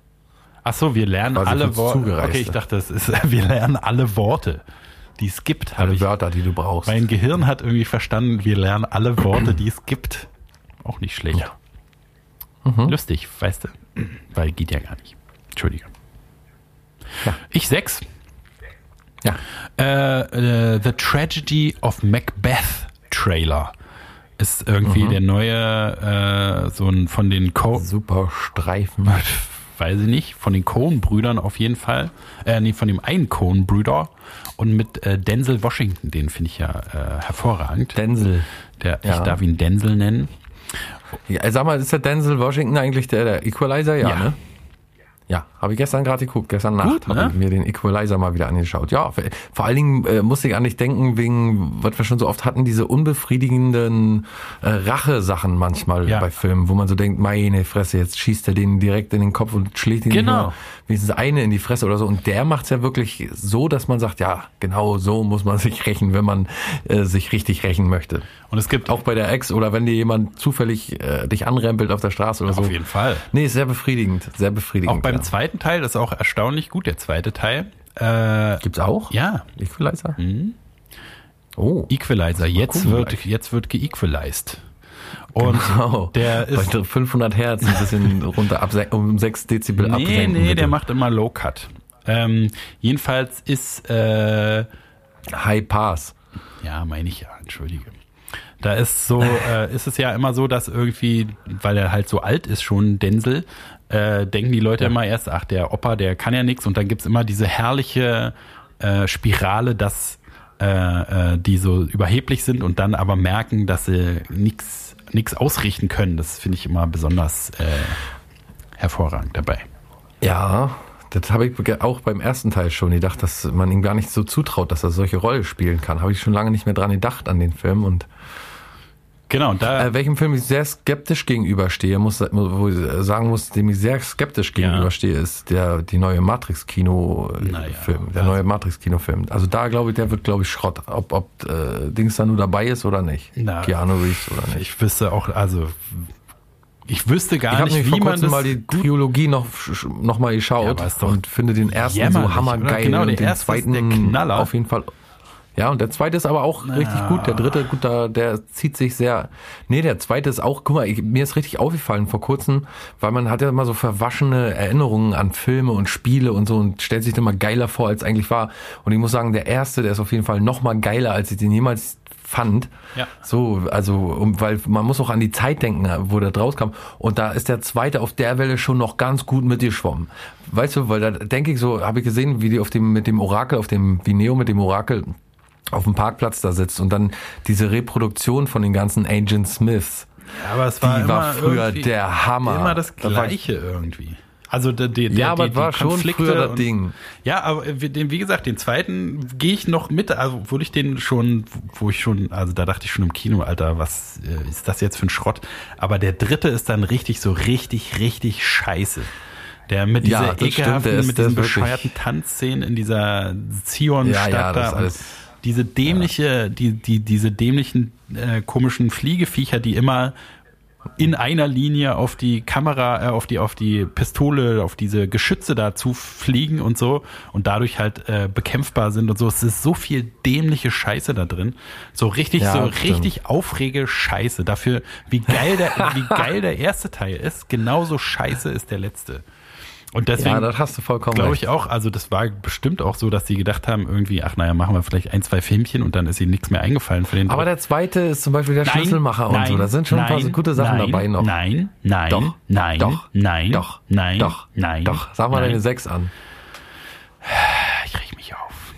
Ach so, wir lernen Quasi alle Worte. Okay, ich dachte, es ist, wir lernen alle Worte, die es gibt. Alle ich, Wörter, die du brauchst. mein Gehirn hat irgendwie verstanden, wir lernen alle Worte, die es gibt. Auch nicht schlecht. Mhm. Lustig, weißt du? Weil geht ja gar nicht. Entschuldige. Ja. Ich sechs. Ja. Äh, äh, The Tragedy of Macbeth Trailer ist Mhm. irgendwie der neue, äh, so ein von den Co Super Streifen. weiß ich nicht, von den Coen-Brüdern auf jeden Fall. Äh, nee, von dem einen Coen-Brüder und mit äh, Denzel Washington, den finde ich ja äh, hervorragend. Denzel. Der, Ich Ja. darf ihn Denzel nennen. Ja, sag mal, ist der Denzel Washington eigentlich der, der Equalizer? Ja, Ja. ne? Ja, habe ich gestern gerade geguckt. Gestern Nacht habe ne? ich mir den Equalizer mal wieder angeschaut. Ja, vor allen Dingen äh, musste ich an dich denken, wegen, was wir schon so oft hatten, diese unbefriedigenden äh, Rache-Sachen manchmal Ja. bei Filmen, wo man so denkt, meine Fresse, jetzt schießt er den direkt in den Kopf und schlägt ihn Genau. wenigstens eine in die Fresse oder so. Und der macht's ja wirklich so, dass man sagt, ja, genau so muss man sich rächen, wenn man äh, sich richtig rächen möchte. Und es gibt Auch bei der Ex oder wenn dir jemand zufällig äh, dich anrempelt auf der Straße oder so. auf jeden Fall. Nee, ist sehr befriedigend, sehr befriedigend. Auch beim ja. Zweiten Teil, das ist auch erstaunlich gut, der zweite Teil. Äh, Gibt's auch? ja, Equalizer? Oh. Equalizer. Jetzt wird, gleich. jetzt wird geequalized. Und Genau. der ist Bei 500 Hertz ein bisschen runter, um 6 Dezibel Nee, absenken. nee, bitte. der macht immer Low Cut. Ähm, jedenfalls ist, äh, High Pass. ja, meine ich ja, entschuldige. Da ist so, äh, ist es ja immer so, dass irgendwie, weil er halt so alt ist schon, Denzel, äh, denken die Leute immer erst, ach, der Opa, der kann ja nichts. Und dann gibt's immer diese herrliche äh, Spirale, dass äh, äh, die so überheblich sind und dann aber merken, dass sie nichts nix ausrichten können. Das finde ich immer besonders äh, hervorragend dabei. Ja, das habe ich auch beim ersten Teil schon gedacht, dass man ihm gar nicht so zutraut, dass er solche Rolle spielen kann. Habe ich schon lange nicht mehr dran gedacht an den Film und Genau, da. Äh, welchem Film ich sehr skeptisch gegenüberstehe, muss, wo ich sagen muss, dem ich sehr skeptisch gegenüberstehe, ist der, die neue Matrix-Kino-Film. Naja, der also- neue Matrix-Kinofilm. Also da glaube ich, der wird, glaube ich, Schrott. Ob, ob äh, Dings da nur dabei ist oder nicht. Na, Keanu Reeves oder nicht. ich wüsste auch, also ich wüsste gar Ich habe nicht, wie vor man das mal die Trilogie noch, noch mal Ja, geschaut doch und finde den ersten so hammergeil? Genau, und den zweiten der Knaller. auf jeden Fall. Ja, und der zweite ist aber auch richtig gut. Der dritte, gut, da, der zieht sich sehr. Nee, der zweite ist auch, guck mal, ich, mir ist richtig aufgefallen vor kurzem, weil man hat ja immer so verwaschene Erinnerungen an Filme und Spiele und so und stellt sich dann mal geiler vor, als eigentlich war. Und ich muss sagen, der erste, der ist auf jeden Fall noch mal geiler, als ich den jemals fand. Ja. So, also, um, weil man muss auch an die Zeit denken, wo der draus kam. Und da ist der zweite auf der Welle schon noch ganz gut mitgeschwommen. Weißt du, weil da denke ich so, habe ich gesehen, wie die auf dem, mit dem Orakel, auf dem, wie Neo mit dem Orakel auf dem Parkplatz da sitzt und dann diese Reproduktion von den ganzen Agent Smiths. Ja, aber es war, Die war früher der Hammer. Immer das Da Gleiche irgendwie. Also die, die, Ja, aber die, war die schon Konflikte früher das und- Ding. Ja, aber wie, den, wie gesagt, den zweiten gehe ich noch mit, also obwohl ich den schon, wo ich schon, also da dachte ich schon im Kino, Alter, was äh, ist das jetzt für ein Schrott? Aber der dritte ist dann richtig so richtig, richtig scheiße. Der mit Ja, dieser stimmt, ekelhaften, der ist- mit der diesen bescheuerten Tanzszenen in dieser Zion-Stadt Ja, ja, da. alles- diese dämliche, die, die, diese dämlichen, äh, komischen Fliegeviecher, die immer in einer Linie auf die Kamera, äh, auf die, auf die Pistole, auf diese Geschütze dazu fliegen und so und dadurch halt äh, bekämpfbar sind und so. Es ist so viel dämliche Scheiße da drin. So richtig, Ja, so stimmt. richtig aufrege Scheiße. Dafür, wie geil der, wie geil der erste Teil ist, genauso scheiße ist der letzte. Und deswegen Ja, das hast du vollkommen glaube recht. ich auch, also das war bestimmt auch so, dass sie gedacht haben, irgendwie, ach naja, machen wir vielleicht ein, zwei Filmchen und dann ist ihnen nichts mehr eingefallen für den Aber der zweite ist zum Beispiel der Schlüsselmacher und so. Da sind schon ein paar so gute Sachen nein, dabei noch. Nein, nein, Doch, nein, doch, nein, doch, nein, doch, nein, doch. Sag mal nein. deine sechs an. Ich reg mich auf.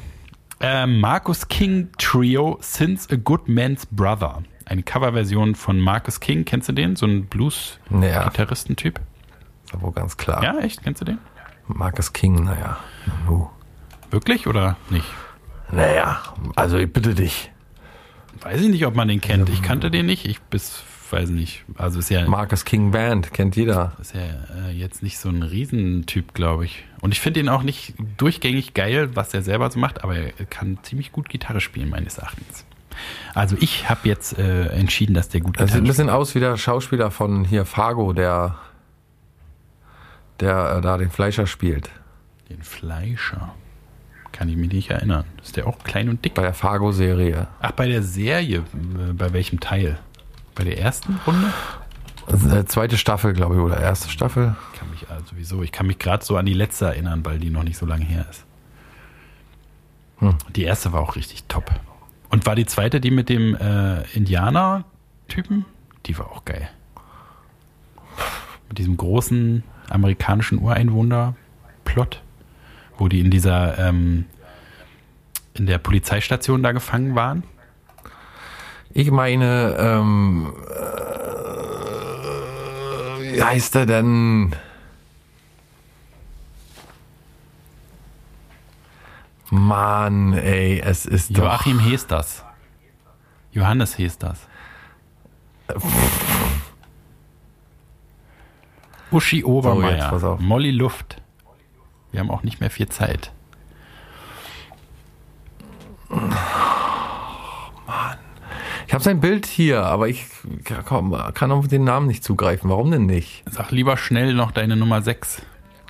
Ähm, Marcus King Trio, Since a Good Man's Brother. Eine Coverversion von Marcus King. Kennst du den? So ein Ja. Ist wohl ganz klar. Ja, echt? Kennst du den? Marcus King, naja. Nu. Wirklich oder nicht? Naja, also ich bitte dich. Weiß ich nicht, ob man den kennt. Ich kannte den nicht. Ich bis, weiß nicht. Also ist ja, Marcus King Band, kennt jeder. ist ja äh, jetzt nicht so ein Riesentyp, glaube ich. Und ich finde ihn auch nicht durchgängig geil, was er selber so macht, aber er kann ziemlich gut Gitarre spielen, meines Erachtens. Also ich habe jetzt äh, entschieden, dass der gut Das sieht ein Gitarre bisschen aus wie der Schauspieler von hier Fargo, der, der äh, da den Fleischer spielt. Den Fleischer. Kann ich mich nicht erinnern. Ist der auch klein und dick? Bei der Fargo-Serie. Ach, bei der Serie. Äh, Bei welchem Teil? Bei der ersten Runde? Äh, Zweite Staffel, glaube ich, oder erste Staffel. Ich kann mich also sowieso, ich kann mich gerade so an die letzte erinnern, weil die noch nicht so lange her ist. Hm. Die erste war auch richtig top. Und war die zweite die mit dem äh, Indianer-Typen? Die war auch geil. Mit diesem großen amerikanischen Ureinwohner-Plot, wo die in dieser, ähm, in der Polizeistation da gefangen waren. Ich meine, ähm, äh, wie heißt er denn? Mann, ey, es ist doch... Joachim Hesters. Johannes Hesters. Uschi Obermeier. pass auf. Molly Luft. Wir haben auch nicht mehr viel Zeit. Ich habe sein Bild hier, aber ich komm, kann auf den Namen nicht zugreifen. Warum denn nicht? Sag lieber schnell noch deine Nummer 6.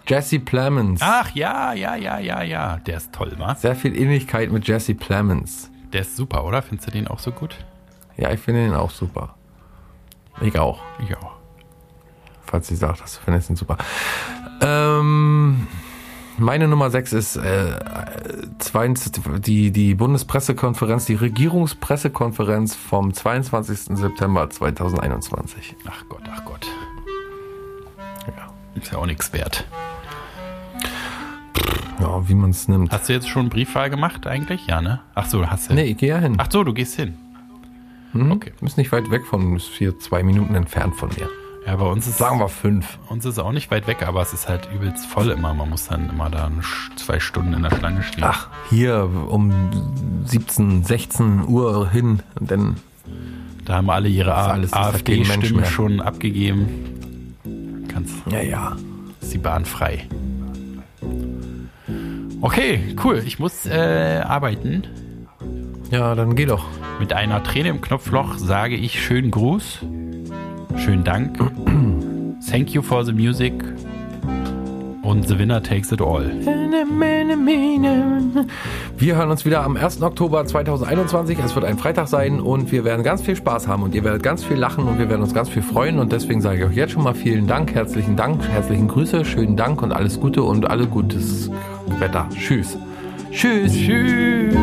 Jesse Plemons. Ach ja, ja, ja, ja, ja. Der ist toll, was? Sehr viel Ähnlichkeit mit Jesse Plemons. Der ist super, oder? Findest du den auch so gut? Ja, ich finde ihn auch super. Ich auch. Ich auch. Falls sie sagt, das findest ihn super. Ähm, meine Nummer 6 ist äh, 22, die, die Bundespressekonferenz, die Regierungspressekonferenz vom 22. September 2021. Ach Gott, ach Gott. Ja, Ist ja auch nichts wert. ja wie man es nimmt. Hast du jetzt schon Briefwahl gemacht eigentlich? Ja, ne? Ach so, hast du. Nee, ich gehe ja hin. Ach so, du gehst hin. Hm? okay. Ist nicht weit weg von, ist hier zwei Minuten entfernt von mir. Ja, bei uns ist Sagen wir fünf. uns ist auch nicht weit weg, aber es ist halt übelst voll immer. Man muss dann immer da zwei Stunden in der Schlange stehen. Ach, hier um 17, 16 Uhr hin dann Da haben alle ihre AfD-Stimmen schon abgegeben. Kannst. Ja, ja. Ist die Bahn frei. Okay, cool. Ich muss äh, arbeiten. Ja, dann geh doch. Mit einer Träne im Knopfloch sage ich schönen Gruß. Schönen Dank. Thank you for the music. Und The Winner Takes It All. Wir hören uns wieder am 1. Oktober 2021. Es wird ein Freitag sein und wir werden ganz viel Spaß haben und ihr werdet ganz viel lachen und wir werden uns ganz viel freuen. Und deswegen sage ich euch jetzt schon mal vielen Dank, herzlichen Dank, herzlichen Grüße, schönen Dank und alles Gute und alle gutes Wetter. Tschüss. Tschüss. Tschüss.